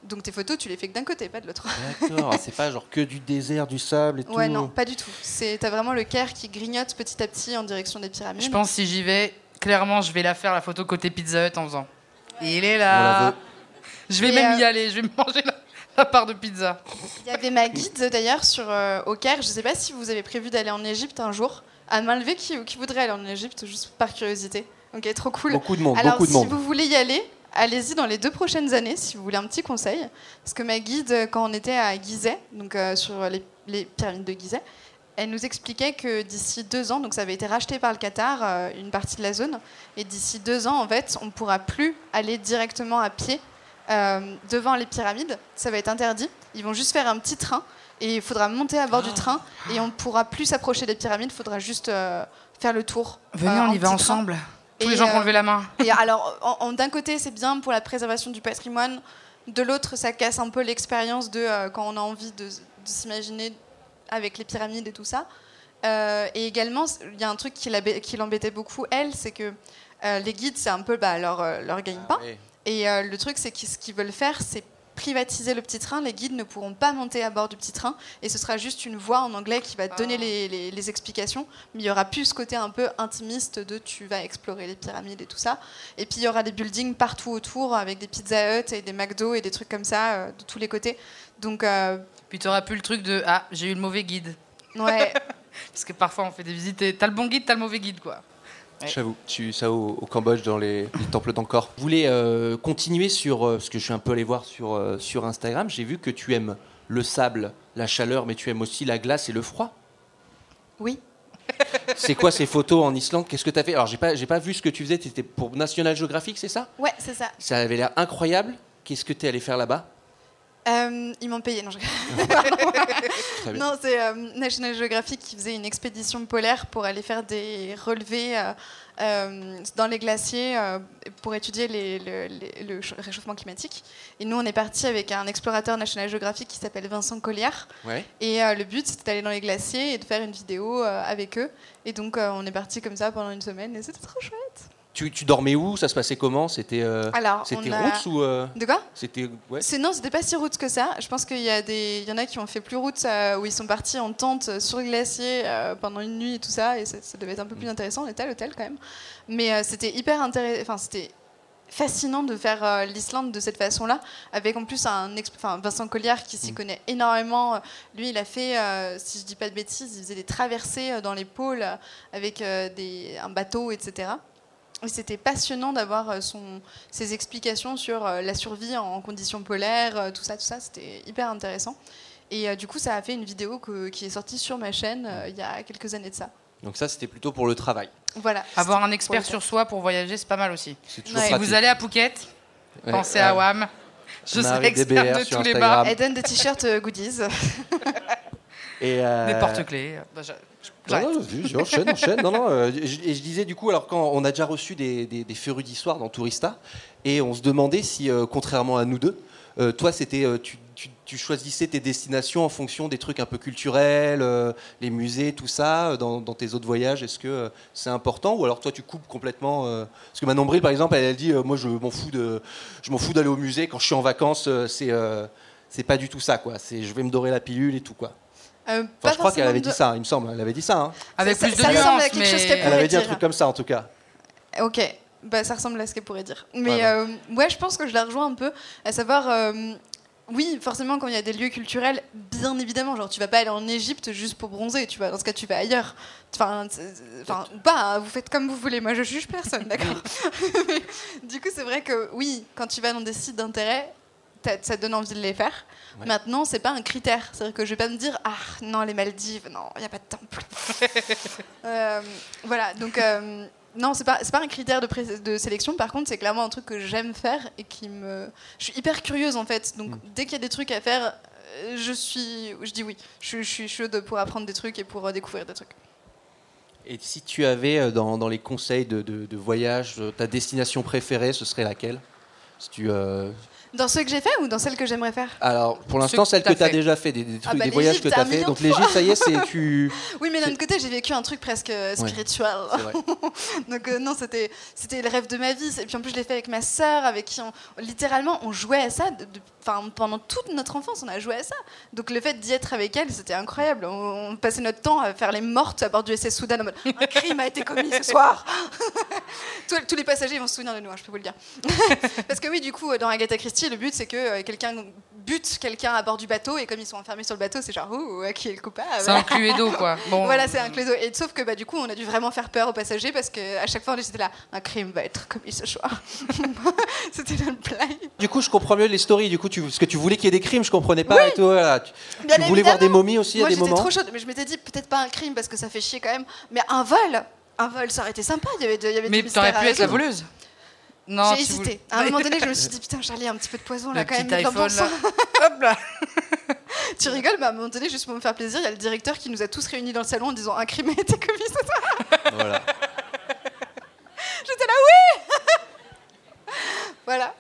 Donc tes photos, tu les fais que d'un côté, pas de l'autre. D'accord, c'est pas genre que du désert, du sable et tout. Ouais, non, pas du tout. C'est t'as vraiment le Caire qui grignote petit à petit en direction des pyramides. Je pense si j'y vais, clairement, je vais la faire la photo côté Pizza Hut en faisant. Il est On la là. Je vais Et, même euh, y aller. Je vais manger la, la part de pizza. Il y avait ma guide d'ailleurs sur euh, au Caire. Je sais pas si vous avez prévu d'aller en Égypte un jour. À main levée, qui, qui voudrait aller en Égypte juste par curiosité Ok, trop cool. Beaucoup de monde, Alors, beaucoup de si monde. vous voulez y aller, allez-y dans les deux prochaines années, si vous voulez un petit conseil. Parce que ma guide, quand on était à Gizeh, donc euh, sur les, les pyramides de Gizeh. Elle nous expliquait que d'ici deux ans, donc ça avait été racheté par le Qatar, euh, une partie de la zone, et d'ici deux ans, en fait, on ne pourra plus aller directement à pied devant les pyramides. Ça va être interdit. Ils vont juste faire un petit train, et il faudra monter à bord du train, et on ne pourra plus s'approcher des pyramides. Il faudra juste euh, faire le tour. Venez, euh, on y va train. ensemble. Tous Et, les gens qui ont euh, levé la main. Et alors, en- en- d'un côté, c'est bien pour la préservation du patrimoine. De l'autre, ça casse un peu l'expérience de euh, quand on a envie de, de s'imaginer avec les pyramides et tout ça. Euh, et également, il y a un truc qui l'embêtait beaucoup, elle, c'est que euh, les guides, c'est un peu bah, leur, euh, leur gagne-pain. Oui. Et euh, le truc, c'est que ce qu'ils veulent faire, c'est privatiser le petit train. Les guides ne pourront pas monter à bord du petit train. Et ce sera juste une voix en anglais qui va donner Ah. les, les- les explications. Mais il y aura plus ce côté un peu intimiste de tu vas explorer les pyramides et tout ça. Et puis il y aura des buildings partout autour avec des Pizza Hut et des McDo et des trucs comme ça euh, de tous les côtés. Donc, euh, Puis tu auras plus le truc de Ah, j'ai eu le mauvais guide. ouais. Parce que parfois on fait des visites et t'as le bon guide, t'as le mauvais guide quoi. J'avoue, tu ça au, au Cambodge dans les, les temples d'Angkor. Vous voulez euh, continuer sur euh, ce que je suis un peu allé voir sur euh, sur Instagram. J'ai vu que tu aimes le sable, la chaleur, mais tu aimes aussi la glace et le froid. Oui. C'est quoi ces photos en Islande? Qu'est-ce que tu as fait? Alors j'ai pas j'ai pas vu ce que tu faisais. C'était pour National Geographic, c'est ça? Ouais, c'est ça. Ça avait l'air incroyable. Qu'est-ce que tu es allé faire là-bas? Euh, ils m'ont payé, non, je... Non, c'est euh, National Geographic qui faisait une expédition polaire pour aller faire des relevés euh, dans les glaciers pour étudier les- le, les- le ch- réchauffement climatique. Et nous, on est parti avec un explorateur National Geographic qui s'appelle Vincent Colliard. Ouais. Et le but, c'était d'aller dans les glaciers et de faire une vidéo avec eux. Et donc, on est parti comme ça pendant une semaine et c'était trop chouette. Tu, tu dormais où? Ça se passait comment? C'était euh, c'était a- routes ou euh, De quoi? c'était ouais. Non, c'était pas si route que ça. Je pense qu'il y a des, il y en a qui ont fait plus route euh, où ils sont partis en tente sur le glacier euh, pendant une nuit et tout ça, et ça, ça devait être un peu plus intéressant. On était à l'hôtel quand même, mais c'était hyper intéressant. Enfin, c'était fascinant de faire l'Islande de cette façon-là, avec en plus un, enfin, Vincent Colliard qui s'y connaît énormément. Lui, il a fait, euh, si je dis pas de bêtises, il faisait des traversées dans les pôles avec euh, des, un bateau, etc. Et c'était passionnant d'avoir euh, son, ses explications sur euh, la survie en conditions polaires, euh, tout ça, tout ça. C'était hyper intéressant. Et euh, du coup, ça a fait une vidéo que- qui est sortie sur ma chaîne euh, il y a quelques années de ça. Donc ça c'était plutôt pour le travail. Voilà. Avoir un expert sur soi pour voyager, c'est pas mal aussi. Ouais. Si vous allez à Phuket, Ouais, pensez ouais. à WAM. Je Marie serai expert DBR de tous les bars. le- Elle donne des t-shirts goodies. Et euh, Des porte-clés. Bah, je- je- Non, j'arrête. non, enchaîne, enchaîne. Non, non, euh, je- et je disais du coup, alors quand on a déjà reçu des, des, des férus d'histoire dans Tourista, et on se demandait si, euh, contrairement à nous deux, euh, toi, c'était, tu, tu- tu choisissais tes destinations en fonction des trucs un peu culturels, les musées, tout ça, dans, dans tes autres voyages. Est-ce que c'est important, ou alors toi, tu coupes complètement Parce que Manon Bril, par exemple, elle, elle dit, moi, je m'en fous de, je m'en fous d'aller au musée quand je suis en vacances. c'est, c'est pas du tout ça, quoi. C'est, je vais me dorer la pilule et tout, quoi. Euh, Enfin, je crois qu'elle avait de- dit ça, il me semble. Elle avait dit ça. hein. Avec Ça- plus de ça ressemble à quelque chose qu'elle Elle avait dit un truc comme ça, en tout cas. Ok, bah, ça ressemble à ce qu'elle pourrait dire. Mais Ouais, euh, ouais, je pense que je la rejoins un peu, à savoir, euh, oui, forcément, quand il y a des lieux culturels, bien évidemment, genre tu vas pas aller en Égypte juste pour bronzer, tu vas, dans ce cas, tu vas ailleurs. Enfin, enfin ou pas, hein, vous faites comme vous voulez, moi je juge personne, d'accord Du coup, c'est vrai que oui, quand tu vas dans des sites d'intérêt, ça donne envie de les faire. Ouais. Maintenant, c'est pas un critère. C'est-à-dire que je vais pas me dire, ah non, les Maldives, non, il n'y a pas de temple. Euh, voilà, donc euh, non, c'est pas, pas un critère de, sélection. Par contre, c'est clairement un truc que j'aime faire et qui me. Je suis hyper curieuse en fait. Donc Mm. dès qu'il y a des trucs à faire, euh, je suis, je dis oui. Je, je suis chaude pour apprendre des trucs et pour découvrir des trucs. Et si tu avais dans, dans les conseils de, de- de voyage, ta destination préférée, ce serait laquelle? Si tu, euh, Dans ceux que j'ai fait ou dans celles que j'aimerais faire Alors, pour l'instant, que celle que t'as tu as déjà fait, des, des trucs, bah, des voyages que tu as fait. Donc l'Égypte, ça y est, c'est tu. Oui, mais d'un autre côté, j'ai vécu un truc presque euh, spirituel. Vrai. Donc euh, non, c'était c'était le rêve de ma vie. Et puis en plus, je l'ai fait avec ma sœur, avec qui on littéralement on jouait à ça. de- de- Enfin, pendant toute notre enfance, on a joué à ça. Donc le fait d'y être avec elle, c'était incroyable. On, on passait notre temps à faire les mortes à bord du SS Soudan en mode un crime a été commis ce soir. tous, tous les passagers vont se souvenir de nous, hein, je peux vous le dire. Parce que oui, du coup, dans Agatha Christie, le but c'est que euh, quelqu'un butent quelqu'un à bord du bateau et comme ils sont enfermés sur le bateau, c'est genre oh, qui est le coupable? C'est un Cluedo, quoi. Bon. Voilà, c'est un Cluedo. Et sauf que bah, du coup, on a dû vraiment faire peur aux passagers parce que à chaque fois, on était là, un crime va être commis ce soir. C'était notre blague. Du coup, je comprends mieux les stories. Du coup, tu, parce que tu voulais qu'il y ait des crimes, je comprenais pas. et tout, voilà. Tu, voulais voir des momies aussi Moi, à des j'étais moments. trop chaude, mais je m'étais dit peut-être pas un crime parce que ça fait chier quand même, mais un vol. Un vol, ça aurait été sympa. Il y avait, il y avait Mais t'aurais pu être la voleuse. Non, J'ai voulais- hésité. À un moment donné, je me suis dit putain, Charlie, un petit peu de poison là Le quand même. là. Hop là. Tu rigoles, mais à un moment donné, juste pour me faire plaisir, il y a le directeur qui nous a tous réunis dans le salon en disant un crime a été commis ce soir. Voilà. J'étais là, oui Voilà.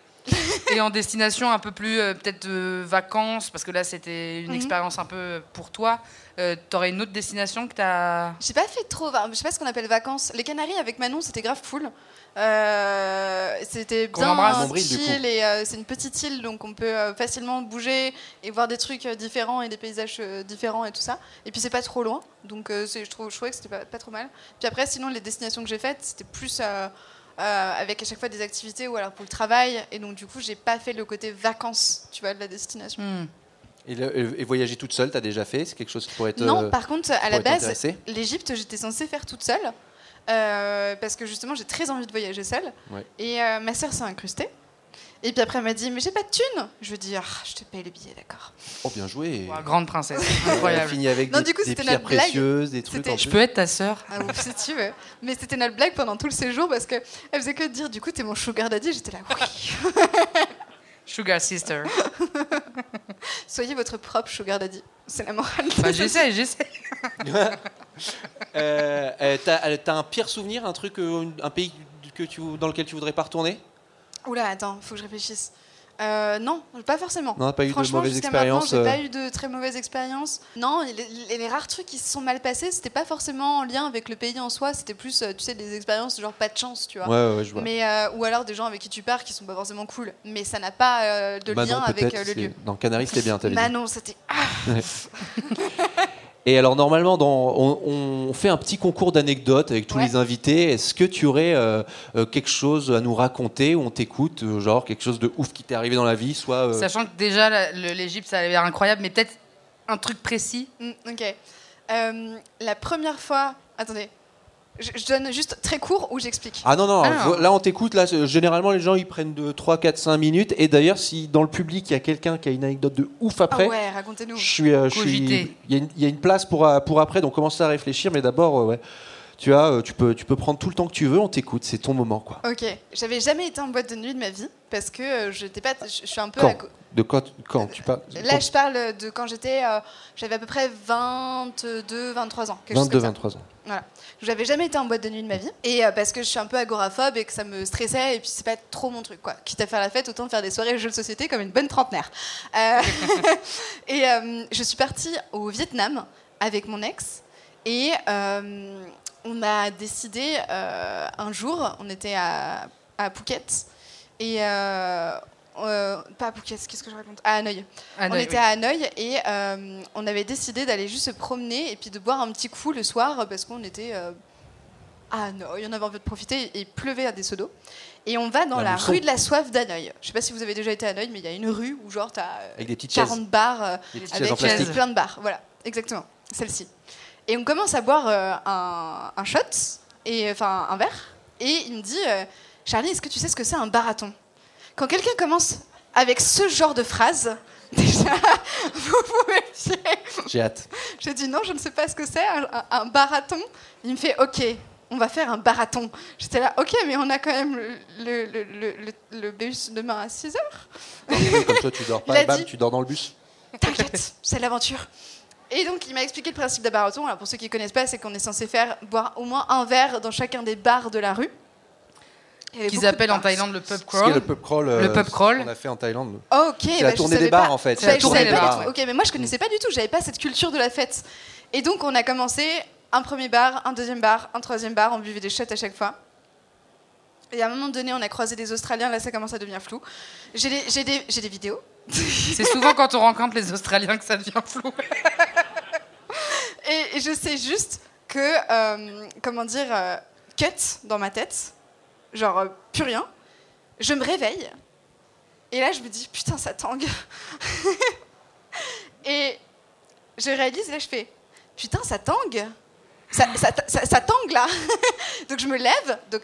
Et en destination un peu plus euh, peut-être euh, vacances, parce que là c'était une Mhm. expérience un peu pour toi. Euh, T'aurais une autre destination que t'as. J'ai pas fait trop, je sais pas ce qu'on appelle vacances. Les Canaries avec Manon, c'était grave cool. Euh, c'était bien embrasse. Chill et euh, c'est une petite île donc on peut euh, facilement bouger et voir des trucs euh, différents et des paysages euh, différents et tout ça. Et puis c'est pas trop loin donc euh, c'est- je, trouve, je trouvais que c'était pas, pas trop mal. Puis après, sinon, les destinations que j'ai faites, c'était plus euh, avec à chaque fois des activités ou alors pour le travail et donc du coup, j'ai pas fait le côté vacances, tu vois, de la destination. Hmm. Et, le- et voyager toute seule, t'as déjà fait? C'est quelque chose qui pourrait être. Non, euh, par contre, à la base, l'Égypte, j'étais censée faire toute seule. euh, parce que justement, j'ai très envie de voyager seule. Ouais. Et euh, ma sœur s'est incrustée. Et puis après, elle m'a dit Mais j'ai pas de thunes Je lui dis Ah, Je te paye le billet, d'accord. Oh, bien joué. Grande princesse, Elle a incroyable. fini avec Non, des, du coup, des c'était pierres notre blague. précieuses, des trucs en Je peux être ta sœur Ah, ouf, si tu veux. Mais c'était notre blague pendant tout le séjour parce qu'elle faisait que de dire Du coup, t'es mon sugar daddy. J'étais là Oui. Sugar sister. Soyez votre propre sugar daddy. C'est la morale. Bah, j'essaie, j'essaie. Euh, euh, t'as, euh, t'as un pire souvenir, un truc, euh, un pays que tu, dans lequel tu voudrais pas retourner? Oula, attends, faut que je réfléchisse. Euh, non, pas forcément. Non, pas eu de Franchement, mauvaise jusqu'à maintenant, j'ai euh, pas eu de très mauvaise expérience. Non, les, rares trucs qui se sont mal passés, c'était pas forcément en lien avec le pays en soi, c'était plus, euh, tu sais, des expériences genre pas de chance, tu vois. Ouais, ouais, je vois. Mais euh, ou alors des gens avec qui tu pars qui sont pas forcément cool, mais ça n'a pas euh, de Manon, lien avec le lieu. Dans Canaries, c'était bien, t'avais dit. Manon, c'était Et alors, normalement, dans, on, on fait un petit concours d'anecdotes avec tous Ouais. les invités. Est-ce que tu aurais euh, euh, quelque chose à nous raconter où on t'écoute, euh, genre quelque chose de ouf qui t'est arrivé dans la vie, soit. euh, Sachant que déjà l'Égypte ça a l'air incroyable, mais peut-être un truc précis. Mm, ok. Euh, la première fois, attendez, je, je donne juste très court où j'explique. Ah non, non, Ah. là on t'écoute, là généralement les gens ils prennent de 3, 4, 5 minutes et d'ailleurs si dans le public il y a quelqu'un qui a une anecdote de ouf Ah après, ouais, racontez-nous. je suis, euh, je suis- Cogiter. il y, a une- il y a une place pour, euh, pour après donc commence à réfléchir mais d'abord euh, ouais, tu as, euh, tu peux, tu peux prendre tout le temps que tu veux, on t'écoute, c'est ton moment quoi. Ok, j'avais jamais été en boîte de nuit de ma vie parce que euh, j'étais pas, je je suis un peu. Quand De quand, quand tu parles Là, je parle de quand j'étais, euh, j'avais à peu près 22, 23 ans. quelque chose 22, comme ça. 23 ans. Voilà. J'avais jamais été en boîte de nuit de ma vie. Et euh, parce que je suis un peu agoraphobe et que ça me stressait et puis c'est pas trop mon truc quoi. Quitte à faire la fête, autant faire des soirées jeux de société comme une bonne trentenaire. Euh, et je suis partie au Vietnam avec mon ex et euh, on a décidé euh, un jour, on était à, à Phuket et euh, euh, pas à Phuket, qu'est-ce que je raconte? À Hanoï. On était oui. à Hanoï et euh, on avait décidé d'aller juste se promener et puis de boire un petit coup le soir parce qu'on était euh, à Hanoï, on avait envie de profiter et il pleuvait à des seaux d'eau. Et on va dans La rue de la soif d'Hanoï. Je sais pas si vous avez déjà été à Hanoï, mais il y a une rue où genre t'as euh, Avec des petites 40 chaises. bars euh, Des petites avec plein de bars. Voilà, exactement, celle-ci. Et on commence à boire euh, un, un shot, et enfin un verre, et il me dit euh, Charlie, est-ce que tu sais ce que c'est un barathon Quand quelqu'un commence avec ce genre de phrase, déjà, vous vous méfiez. J'ai hâte. Je dis non, je ne sais pas ce que c'est, un, un- barathon. Il me fait ok, on va faire un barathon. J'étais là, ok, mais on a quand même le, le, le, le- le- le bus demain à 6 heures. Comme toi tu dors pas, bam, dit- tu dors dans le bus. T'inquiète, c'est l'aventure. Et donc, il m'a expliqué le principe d'un barathon. Alors, pour ceux qui ne connaissent pas, c'est qu'on est censé faire boire au moins un verre dans chacun des bars de la rue. Qu'ils appellent en bars. Thaïlande le pub est le crawl. pub crawl. Le euh, pub crawl. On a fait en Thaïlande. Ok, C'est bah, la tournée des bars pas. en fait. C'est la tournée des pas bars. Ok, mais moi je connaissais pas du tout. J'avais pas cette culture de la fête. Et donc on a commencé un premier bar, un deuxième bar, un troisième bar. On buvait des shots à chaque fois. Et à un moment donné, on a croisé des Australiens. Là, ça commence à devenir flou. J'ai des, des, j'ai des vidéos. C'est souvent quand on rencontre les Australiens que ça devient flou. Et, et je sais juste que, euh, comment dire, euh, cut dans ma tête, genre euh, plus rien. Je me réveille Et là, je me dis, putain, ça tangue. et je réalise, là, je fais, putain, ça tangue. Ça, ça, ça- ça tangue là. donc je me lève, donc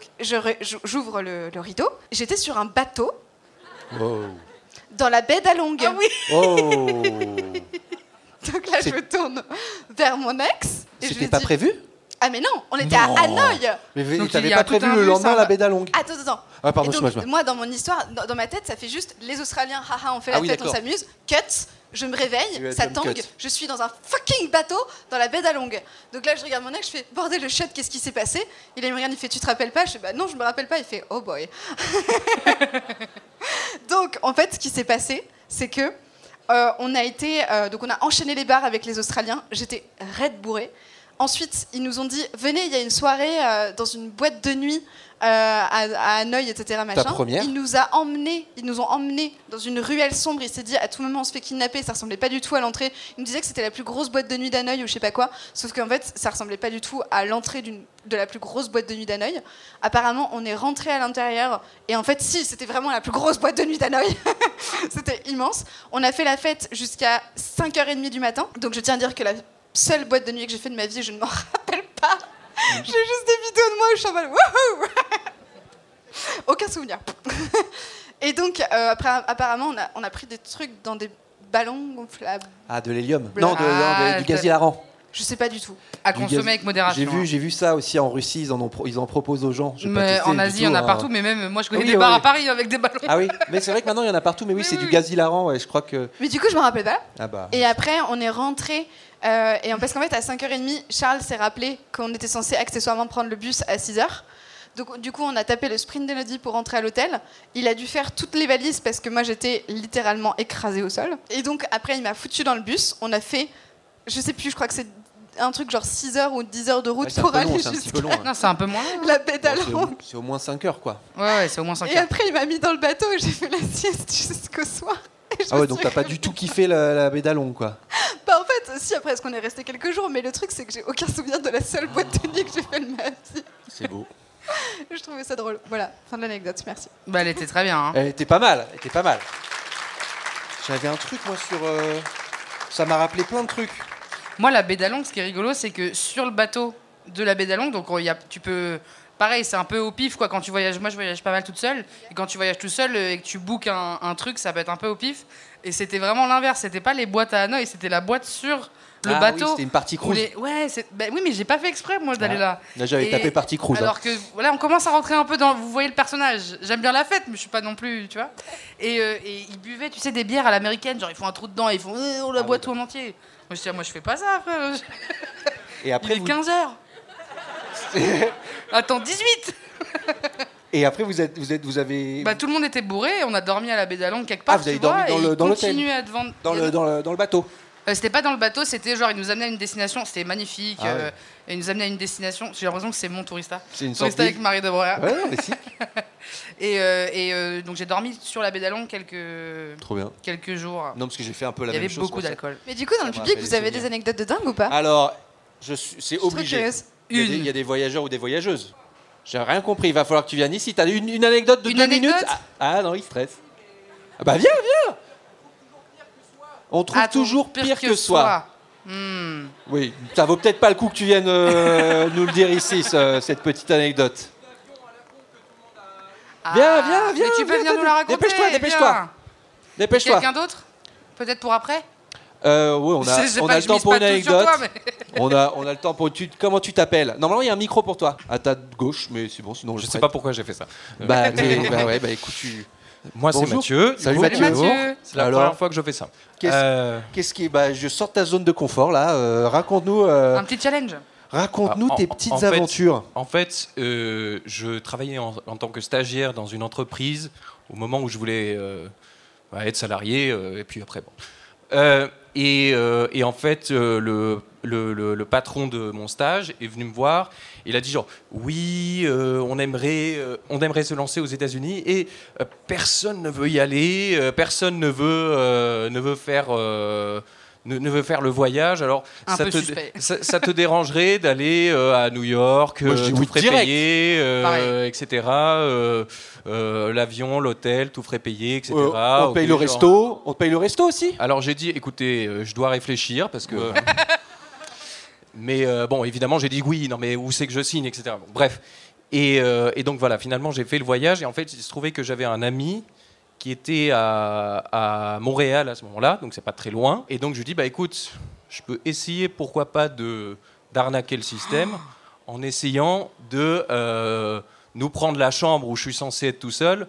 j'ouvre le, le rideau. J'étais sur un bateau dans la baie d'Along. Ah oui. Oh. Donc là, je me tourne vers mon ex. Et je C'était lui pas dis, prévu Ah mais non, on était Non. à Hanoï. Mais Donc, t'avais pas prévu le lendemain hein. la baie d'Along Attends, attends. Ah, pardon, Et donc, excuse-moi. moi, dans mon histoire, dans, dans ma tête, ça fait juste les Australiens, haha, on fait Ah la oui, fête, on s'amuse. Cut, je me réveille, ça tangue, cut. je suis dans un fucking bateau dans la baie d'Along. Donc là, je regarde mon ex, je fais bordel, le shot, qu'est-ce qui s'est passé? Il me regarde, il fait tu te rappelles pas? Je fais bah non, je me rappelle pas. Il fait oh boy. donc en fait, ce qui s'est passé, c'est que euh, on a été, euh, donc on a enchaîné les bars avec les Australiens. J'étais raide bourrée. Ensuite, ils nous ont dit venez, il y a une soirée euh, dans une boîte de nuit à, à Hanoï, etc. Machin. Il nous a emmenés, ils nous ont emmenés dans une ruelle sombre. Il s'est dit à tout moment on se fait kidnapper. Ça ressemblait pas du tout à l'entrée. Il nous disait que c'était la plus grosse boîte de nuit d'Hanoï ou je sais pas quoi. Sauf qu'en fait, ça ressemblait pas du tout à l'entrée d'une de la plus grosse boîte de nuit d'Hanoï. Apparemment, on est rentré à l'intérieur et en fait, si, c'était vraiment la plus grosse boîte de nuit d'Hanoï. c'était immense. On a fait la fête jusqu'à 5h30 du matin. Donc je tiens à dire que la seule boîte de nuit que j'ai fait de ma vie, je ne m'en. J'ai juste des vidéos de moi où je suis en mode wouhou Aucun souvenir. Et donc, euh, après, apparemment, on a, on a pris des trucs dans des ballons gonflables. Ah, de l'hélium. Non, de, non, de- Ah, du gaz t'as- hilarant. Je sais pas du tout. À Du consommer gaz- avec modération. J'ai vu, hein. j'ai vu ça aussi en Russie, ils en, ont pro- ils en proposent aux gens. J'ai pas Mais testé en du Asie, il y tout, en a hein. partout, mais même moi je connais Oui, des bars à Paris avec des ballons. Ah oui, mais c'est vrai que maintenant il y en a partout, mais oui, Oui, c'est oui, du oui. gaz hilarant, ouais, je crois que. Mais du coup, je me rappelle pas. Ah bah. Et après, on est rentré. Euh, et en- parce qu'en fait, à 5h30, Charles s'est rappelé qu'on était censé accessoirement prendre le bus à 6h. Donc, du coup, on a tapé le sprint d'Elodie pour rentrer à l'hôtel. Il a dû faire toutes les valises parce que moi, j'étais littéralement écrasée au sol. Et donc, après, il m'a foutu dans le bus. On a fait, je sais plus, je crois que c'est un truc genre 6 heures ou 10 heures de route Ouais, pour aller c'est un petit peu jusqu'à hein. Non, c'est un peu moins. la baie Bon, c'est au- au moins 5 heures, quoi. Ouais, ouais, c'est au moins 5 Et heures. après, il m'a mis dans le bateau et j'ai fait la sieste jusqu'au soir. Ah ouais, donc t'as pas du tout kiffé la, la baie d'Along, quoi. Bah en fait, si après, parce qu'on est resté quelques jours, mais le truc c'est que j'ai aucun souvenir de la seule boîte de nuit que j'ai fait de ma vie. C'est beau. Je trouvais ça drôle. Voilà, fin de l'anecdote, merci. Bah, elle était très bien. hein. Elle était pas mal, elle était pas mal. J'avais un truc, moi, sur. euh, Ça m'a rappelé plein de trucs. Moi, la baie d'Along, ce qui est rigolo, c'est que sur le bateau de la baie d'Along, donc il y a, tu peux. Pareil, c'est un peu au pif quoi quand tu voyages. Moi, je voyage pas mal toute seule. Et quand tu voyages tout seul euh, et que tu bookes un, un truc, ça peut être un peu au pif. Et c'était vraiment l'inverse. C'était pas les boîtes à Hanoï, c'était la boîte sur le Ah oui, bateau. c'était une partie cruise. les- Ouais, bah oui, mais j'ai pas fait exprès moi d'aller Ah. là. Là, j'avais Et- tapé partie cruise. hein. Alors que voilà, on commence à rentrer un peu dans. Vous voyez le personnage. J'aime bien la fête, mais je suis pas non plus, tu vois. Et, euh, et ils buvaient, tu sais, des bières à l'américaine. Genre ils font un trou dedans et ils font euh, oh, la Ah oui, tout en entier. Moi je dis, ah, moi je fais pas ça, frère. Et Il après, est vous... 15 heures. Attends, 18 Et après, vous êtes, vous êtes, vous avez. Bah tout le monde était bourré, on a dormi à la baie d'Along quelque part. Ah, vous avez tu vois, dormi dans et le- dans l'hôtel à vendre. dans, le, dans, le, dans le bateau. Euh, c'était pas dans le bateau, c'était genre ils nous amenaient à une destination, c'était magnifique. Ah euh, et ils nous amenaient à une destination. J'ai l'impression que c'est mon tourista. C'est une sorte Tourista avec. Marie de. Ouais, mais si. Et, euh, et euh, donc j'ai dormi sur la baie d'Along quelques Trop bien. quelques jours. Non, parce que j'ai fait un peu la Il y même avait chose. beaucoup d'alcool. Mais du coup, dans le public, vous avez des souvenirs. anecdotes de dingue ou pas? Alors, je suis, c'est Je suis trop obligé. curieuse. Il y, a des, il y a des voyageurs ou des voyageuses. J'ai rien compris. Il va falloir que tu viennes ici. T'as une, une anecdote de Une deux anecdote minutes ah, ah non, il stresse. Ah bah viens, viens. On trouve Attends, toujours pire, que, soi. Hmm. Oui, ça vaut peut-être pas le coup que tu viennes euh, nous le dire ici, ce- cette petite anecdote. Viens, Ah, viens, viens, Mais tu peux viens, venir nous la raconter. dépêche-toi, dépêche-toi. viens. Dépêche-toi. Quelqu'un d'autre? Peut-être pour après? Euh, oui, on Je a, on a le je temps pour une anecdote. toi, mais- on, a, on a le temps pour. Tu, comment tu t'appelles? Normalement, il y a un micro pour toi. À ta gauche, mais c'est bon, sinon Je le sais pas pourquoi j'ai fait ça. Bah, bah ouais, bah écoute, tu. Moi, c'est Bonjour. Mathieu. Salut. Mathieu. Mathieu. C'est la Alors première fois que je fais ça. Qu'est-ce- Euh, qui. Bah, je sors de ta zone de confort là. euh, raconte-nous euh, Un petit challenge. raconte-nous Ah, tes petites en fait- aventures. En fait, euh, je travaillais en, en tant que stagiaire dans une entreprise au moment où je voulais euh, bah, être salarié, euh, et puis après, bon. Euh, et, en fait, euh, le, patron de mon stage est venu me voir. Il a dit genre, oui, euh, on, aimerait, on aimerait se lancer aux États-Unis et personne ne veut y aller, personne ne veut, ne veut faire... ne, ne veut faire le voyage. Alors, ça te, ça, ça te dérangerait d'aller euh, à New York, Moi, je euh, dis tout oui frais direct. payé, euh, etc. euh, euh, L'avion, l'hôtel, tout frais payé, etc. Euh, on paye le genre- resto. On te paye le resto aussi? Alors j'ai dit, écoutez, euh, je dois réfléchir parce que. mais euh, bon, évidemment, j'ai dit oui. Non, mais où c'est que je signe, etc. Bon, bref. Et, euh, et donc voilà, finalement, j'ai fait le voyage et en fait, il se trouvait que j'avais un ami qui était à, à Montréal à ce moment-là, donc c'est pas très loin. Et donc je lui dis, bah écoute, je peux essayer, pourquoi pas, de d'arnaquer le système en essayant de euh, nous prendre la chambre où je suis censé être tout seul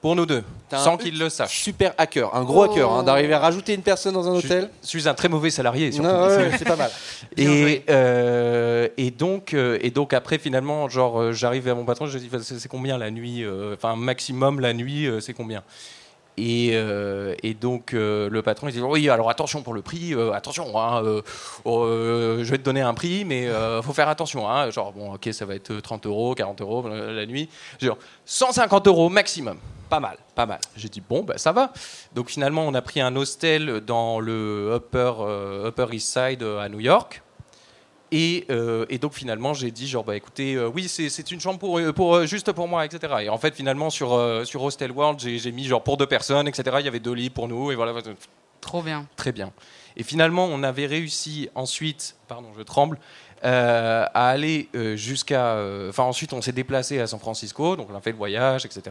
pour nous deux, sans qu'il le sache. Super hacker, un gros Oh. hacker, hein, d'arriver à rajouter une personne dans un Je hôtel. Je suis un très mauvais salarié, surtout. Ouais, c'est pas mal. Et, euh, et, donc, euh, et donc après, finalement, genre, j'arrive à mon patron, je dis, c'est c'est combien la nuit Enfin, maximum la nuit, c'est combien? Et, euh, et donc euh, le patron il dit oui alors attention pour le prix euh, attention hein, euh, je vais te donner un prix mais euh, faut faire attention hein. genre bon ok ça va être 30 euros 40 euros la nuit genre 150 euros maximum Pas mal, pas mal. j'ai dit bon bah ça va. Donc finalement on a pris un hostel dans le Upper Upper East Side à New York. Et, euh, et donc finalement j'ai dit genre bah écoutez euh, oui c'est une chambre pour, euh, pour juste pour moi etc et en fait finalement sur euh, sur Hostel World j'ai mis genre pour deux personnes etc il y avait deux lits pour nous et voilà Trop bien. Très bien. Et finalement, on avait réussi ensuite, pardon, je tremble, euh, à aller euh, jusqu'à. euh, Enfin, ensuite, on s'est déplacé à San Francisco, donc on a fait le voyage, etc.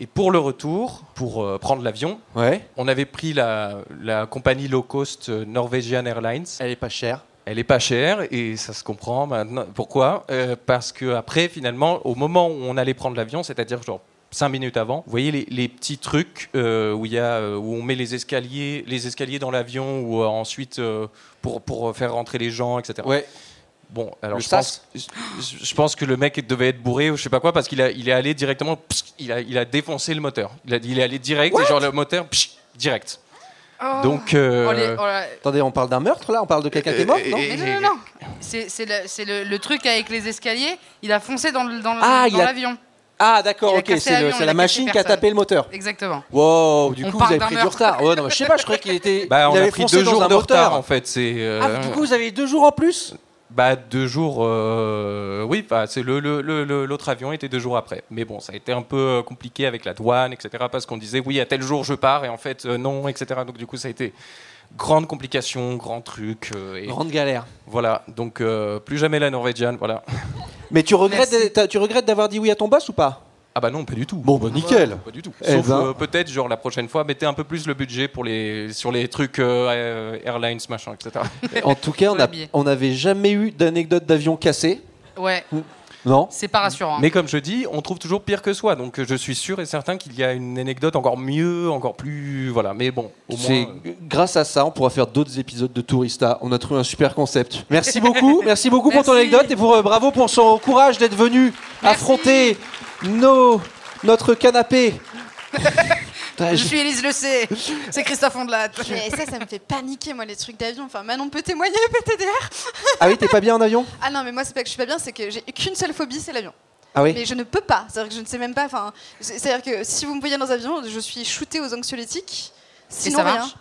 Et pour le retour, pour euh, prendre l'avion, Ouais. on avait pris la, la compagnie low cost Norwegian Airlines. Elle est pas chère. Elle est pas chère et ça se comprend maintenant. Pourquoi? Euh, Parce que après, finalement, au moment où on allait prendre l'avion, c'est-à-dire genre cinq minutes avant, vous voyez les, les petits trucs euh, où il y a euh, où on met les escaliers, les escaliers dans l'avion ou euh, ensuite pour pour faire rentrer les gens, etc. Ouais. Bon, alors je pense, je, pense que le mec devait être bourré ou je sais pas quoi parce qu'il a, il est allé directement, pss, il a, il a défoncé le moteur. Il, a, il est allé direct, et genre le moteur, pss, direct. Oh. Donc, euh, les- Attendez, on parle d'un meurtre là On parle de quelqu'un qui est mort non Mais non, non, non. C'est c'est le, c'est le- le truc avec les escaliers. Il a foncé dans le- dans le- Ah, il dans a- l'avion. Ah d'accord, ok, c'est le- la machine qui a tapé le moteur. Exactement. Wow, du On coup vous avez pris du retard. Ouais, non, mais je sais pas, je croyais qu'il était. Bah, on il a avait pris deux jours de retard en fait. C'est euh, Ah, du coup vous avez deux jours en plus bah deux jours. euh, oui, bah, c'est le le- le- le- l'autre avion était deux jours après. Mais bon, ça a été un peu euh, compliqué avec la douane, etc. Parce qu'on disait oui à tel jour je pars et en fait euh, non, etc. Donc du coup ça a été grande complication, grand truc. euh, et Grande galère. voilà. Donc euh, plus jamais la Norvégienne. Voilà. Mais tu regrettes, tu regrettes d'avoir dit oui à ton boss ou pas? Ah bah non, pas du tout. Bon, bah nickel. Pas du tout. Eh Sauf ben. euh, peut-être genre la prochaine fois, mettez un peu plus le budget pour les sur les trucs euh, euh, airlines machin, etc. En tout cas, on n'avait jamais eu d'anecdote d'avion cassé. Ouais, Non c'est pas rassurant. Mais comme je dis, on trouve toujours pire que soi. Donc je suis sûr et certain qu'il y a une anecdote encore mieux, encore plus. Voilà. Mais bon, au moins. Euh, grâce à ça, on pourra faire d'autres épisodes de Tourista. On a trouvé un super concept. Merci beaucoup, merci beaucoup pour ton anecdote et pour euh, bravo pour son courage d'être venu Merci. affronter nos notre canapé. Je suis Élise Le C. C'est Christophe Ondelat. Mais ça, ça me fait paniquer, moi, les trucs d'avion. Enfin, Manon peut témoigner, PTDR. Ah oui, t'es pas bien en avion? Ah non, mais moi, c'est pas que je suis pas bien, c'est que j'ai qu'une seule phobie, c'est l'avion. Ah oui? Mais je ne peux pas. C'est-à-dire que je ne sais même pas. Enfin, c'est-à-dire que si vous me voyez dans un avion, je suis shootée aux anxiolytiques. Sinon, ça rien. marche?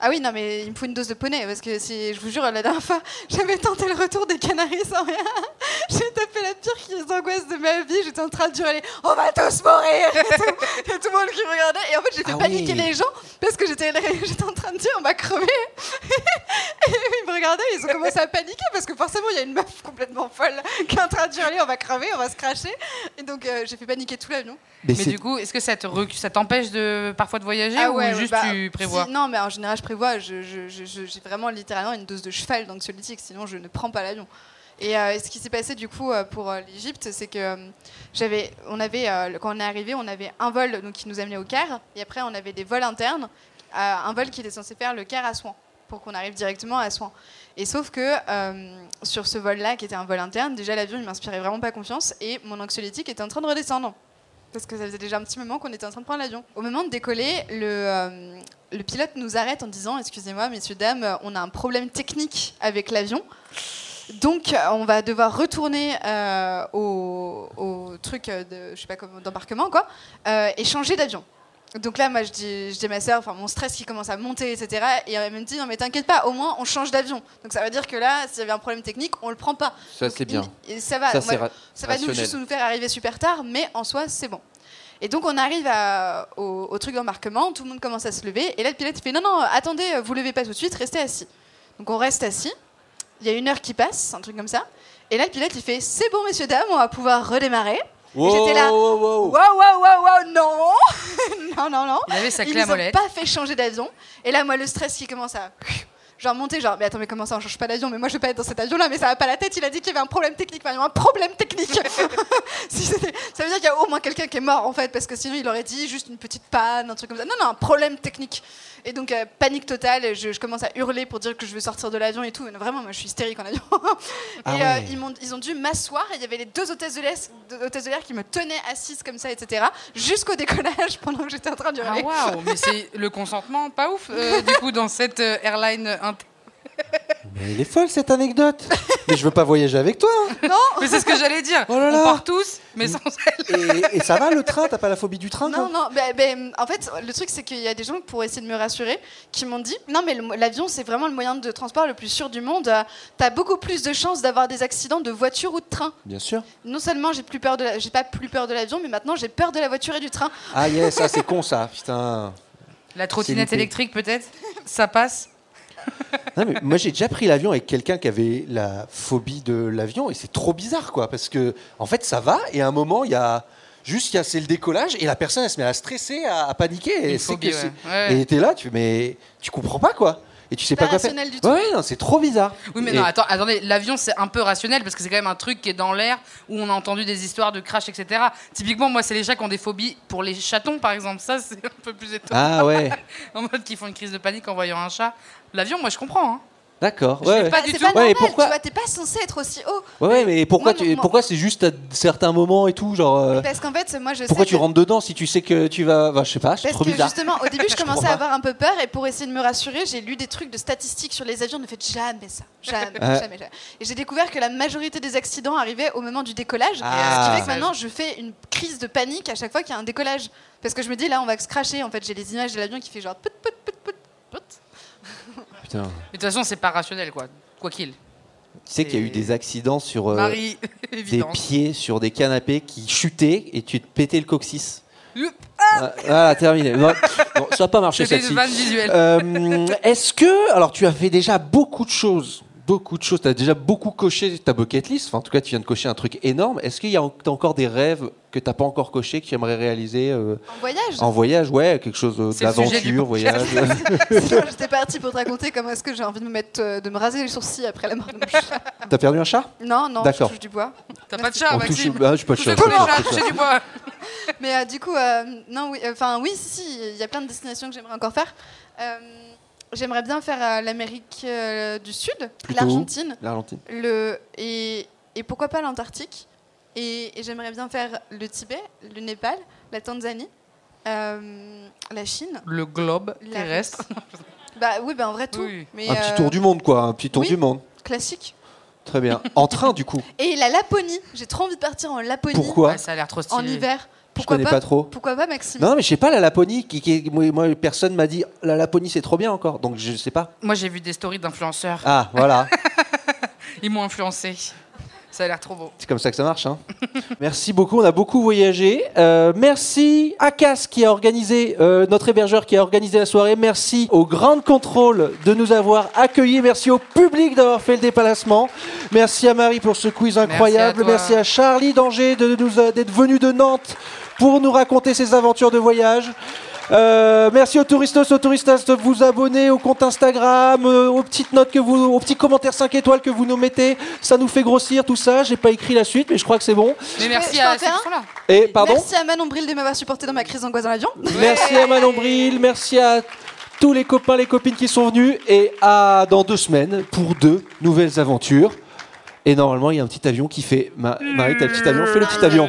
Ah oui, non, mais il me faut une dose de poney parce que si, je vous jure, la dernière fois, j'avais tenté le retour des Canaries sans rien. J'ai tapé la pire crise d'angoisse de ma vie. J'étais en train de hurler On va tous mourir et tout, et tout le monde qui me regardait. Et en fait, j'ai fait Ah paniquer oui. les gens parce que j'étais j'étais en train de dire On va crever. et ils me regardaient, ils ont commencé à paniquer parce que forcément, il y a une meuf complètement folle qui est en train de hurler On va crever, on va se cracher. Et donc, euh, j'ai fait paniquer tout l'avion. Mais c'est- du coup, est-ce que ça te recu- ça t'empêche de parfois de voyager Ah ou ouais, ouais, juste bah, tu prévois? si- Non, mais en général, je je- J'ai vraiment littéralement une dose de cheval d'anxiolytique, sinon je ne prends pas l'avion. Et euh, ce qui s'est passé du coup euh, pour euh, l'Égypte, c'est que j'avais, on avait, quand on est arrivé, on avait un vol donc, qui nous amenait au Caire, et après on avait des vols internes, un vol qui était censé faire le Caire à Soin, pour qu'on arrive directement à Soin. Et sauf que sur ce vol-là, qui était un vol interne, déjà l'avion il m'inspirait vraiment pas confiance, et mon anxiolytique était en train de redescendre. Parce que ça faisait déjà un petit moment qu'on était en train de prendre l'avion. Au moment de décoller, le, euh, pilote nous arrête en disant Excusez-moi, messieurs, dames, on a un problème technique avec l'avion. Donc, euh, on va devoir retourner euh, au, truc d'embarquement, quoi, et changer d'avion. Donc là, moi, je dis, je dis à ma sœur, enfin, mon stress qui commence à monter, etc. Et elle me dit, non, mais t'inquiète pas, au moins, on change d'avion. Donc ça veut dire que là, s'il y avait un problème technique, on le prend pas. Ça, c'est bien. et ça va, Ça, moi, ça va nous juste nous faire arriver super tard, mais en soi, c'est bon. Et donc, on arrive à- au, au truc d'embarquement, tout le monde commence à se lever, et là, le pilote il fait, non, non, attendez, vous levez pas tout de suite, restez assis. Donc, on reste assis. Il y a une heure qui passe, un truc comme ça. Et là, le pilote, il fait, c'est bon, messieurs, dames, on va pouvoir redémarrer. Et j'étais là, Wow, wow, Waouh, wow. waouh, waouh, waouh, non Non, non, non. Il avait sa Ils clé à ont molette. pas fait changer d'avion. Et là, moi, le stress qui commence à. Genre monter, genre, mais attends, mais comment ça, on change pas d'avion? Mais moi, je vais pas être dans cet avion-là, mais ça va pas la tête. Il a dit qu'il y avait un problème technique. Enfin, il y a un problème technique. Ça veut dire qu'il y a au moins quelqu'un qui est mort, en fait, parce que sinon, il aurait dit juste une petite panne, un truc comme ça. Non, non, un problème technique. Et donc, euh, panique totale. Je, je commence à hurler pour dire que je veux sortir de l'avion et tout. Mais vraiment, moi, je suis hystérique en avion. Ah et euh, ouais. ils, m'ont- ils ont dû m'asseoir. Et il y avait les deux hôtesses de l'air, de qui me tenaient assise comme ça, etc. Jusqu'au décollage pendant que j'étais en train Ah d'hurler. waouh, mais c'est le consentement pas ouf euh, du coup dans cette euh, airline Mais elle est folle cette anecdote. mais je veux pas voyager avec toi. hein. Mais c'est ce que j'allais dire. Oh là là. On part tous, mais sans elle. Et, et ça va le train? T'as pas la phobie du train toi? Non, non, ben, ben, en fait, le truc, c'est qu'il y a des gens, pour essayer de me rassurer, qui m'ont dit Non, mais le- l'avion, c'est vraiment le moyen de transport le plus sûr du monde. Euh, T'as beaucoup plus de chances d'avoir des accidents de voiture ou de train. Bien sûr. Non seulement j'ai plus peur de la- j'ai pas plus peur de l'avion, mais maintenant j'ai peur de la voiture et du train. Ah yes, ça c'est con ça. Putain. La trottinette C'est loupé. électrique peut-être? Ça passe? Non, mais moi j'ai déjà pris l'avion avec quelqu'un qui avait la phobie de l'avion et c'est trop bizarre quoi parce que en fait ça va et à un moment il y a juste c'est le décollage et la personne elle se met à stresser à, à paniquer et phobie, ouais. Ouais. et t'es là tu mais tu comprends pas quoi et tu sais Pas pas quoi faire rationnel du tout. ouais non c'est trop bizarre Oui, mais Et- non, attends, attendez, l'avion c'est un peu rationnel parce que c'est quand même un truc qui est dans l'air où on a entendu des histoires de crash, etc. Typiquement, moi, c'est les chats qui ont des phobies pour les chatons, par exemple. Ça, c'est un peu plus étonnant. ah ouais En mode qu'ils font une crise de panique en voyant un chat. L'avion, moi, je comprends. Hein. D'accord ouais, ouais. pas du c'est tout. pas Ouais, normal, pourquoi- tu vois, t'es pas censé être aussi haut. Ouais, ouais, mais pourquoi, Moi, tu, pourquoi c'est juste à certains moments et tout genre euh, Parce qu'en fait, moi je pourquoi sais tu que- rentres dedans si tu sais que tu vas enfin, je sais pas c'est Parce trop que bizarre justement, au début, je commençais à avoir un peu peur et pour essayer de me rassurer, j'ai lu des trucs de statistiques sur les avions. Ne faites jamais ça, jamais, Ouais. jamais, jamais. Et j'ai découvert que la majorité des accidents arrivaient au moment du décollage. Ah. Ce qui fait que maintenant, je fais une crise de panique à chaque fois qu'il y a un décollage, parce que je me dis là, on va se cracher. En fait, j'ai les images de l'avion qui fait genre pout, pout, pout. Putain. Mais de toute façon, c'est pas rationnel, quoi. Quoi qu'il. tu sais qu'il y a eu des accidents sur euh, Marie, des pieds sur des canapés qui chutaient et tu te pétais le coccyx. Ah, Voilà, terminé. Non, non, ça n'a pas marché C'était celle-ci. une vanne visuelle. Euh, Est-ce que, alors tu as fait déjà beaucoup de choses, beaucoup de choses, tu as déjà beaucoup coché ta bucket list, enfin, en tout cas tu viens de cocher un truc énorme. Est-ce qu'il y a encore des rêves que tu n'as pas encore coché, que tu aimerais réaliser euh, En voyage. en voyage? Ouais, quelque chose euh, d'aventure, voyage. J'étais partie pour te raconter comment est-ce que j'ai envie de me mettre, euh, de me raser les sourcils après la mort de mon chat. T'as perdu un chat? Non, non, je touche du bois. T'as pas de chat, On touche, Maxime ah, j'ai pas de chat. du bois. Mais euh, du coup, euh, non, oui, enfin oui, si, si, il y a plein de destinations que j'aimerais encore faire. Euh, j'aimerais bien faire euh, l'Amérique euh, du Sud, l'Argentine, L'Argentine. le et, et pourquoi pas l'Antarctique. Et, et j'aimerais bien faire le Tibet, le Népal, la Tanzanie, euh, la Chine. Le globe terrestre. Bah oui, bah en vrai tout. Oui. Mais Un petit tour du monde, quoi. Un petit tour oui. du monde. classique. Très bien. En train, du coup. Et la Laponie. J'ai trop envie de partir en Laponie Pourquoi Ouais, ça a l'air trop stylé. en hiver. Je Pourquoi connais pas trop. Pourquoi pas, Maxime? Non, mais je sais pas, la Laponie, qui, qui- moi, personne m'a dit la Laponie c'est trop bien encore, donc je sais pas. Moi, j'ai vu des stories d'influenceurs. Ah, voilà, Ils m'ont influencé. Ça a l'air trop beau. c'est comme ça que ça marche. hein. merci beaucoup, on a beaucoup voyagé. Euh, merci à Cass qui a organisé, euh, notre hébergeur qui a organisé la soirée. Merci au Grand Contrôle de nous avoir accueillis. Merci au public d'avoir fait le déplacement. Merci à Marie pour ce quiz incroyable. à toi. Merci à Charlie Danger de d'être venu de Nantes pour nous raconter ses aventures de voyage. Euh, merci aux touristos, aux touristas de vous abonner au compte Instagram, euh, aux petites notes que vous, aux petits commentaires 5 étoiles que vous nous mettez. Ça nous fait grossir tout ça. J'ai pas écrit la suite, mais je crois que c'est bon. Mais merci je à ceux faire qui un sont là. Et pardon. Merci à Manon Bril de m'avoir supporté dans ma crise d'angoisse dans l'avion. Merci à Manon Bril, merci à tous les copains, les copines qui sont venus et à dans deux semaines pour deux nouvelles aventures. Et normalement, il y a un petit avion qui fait. Ma- Marie, t'as le petit avion Fais le petit avion.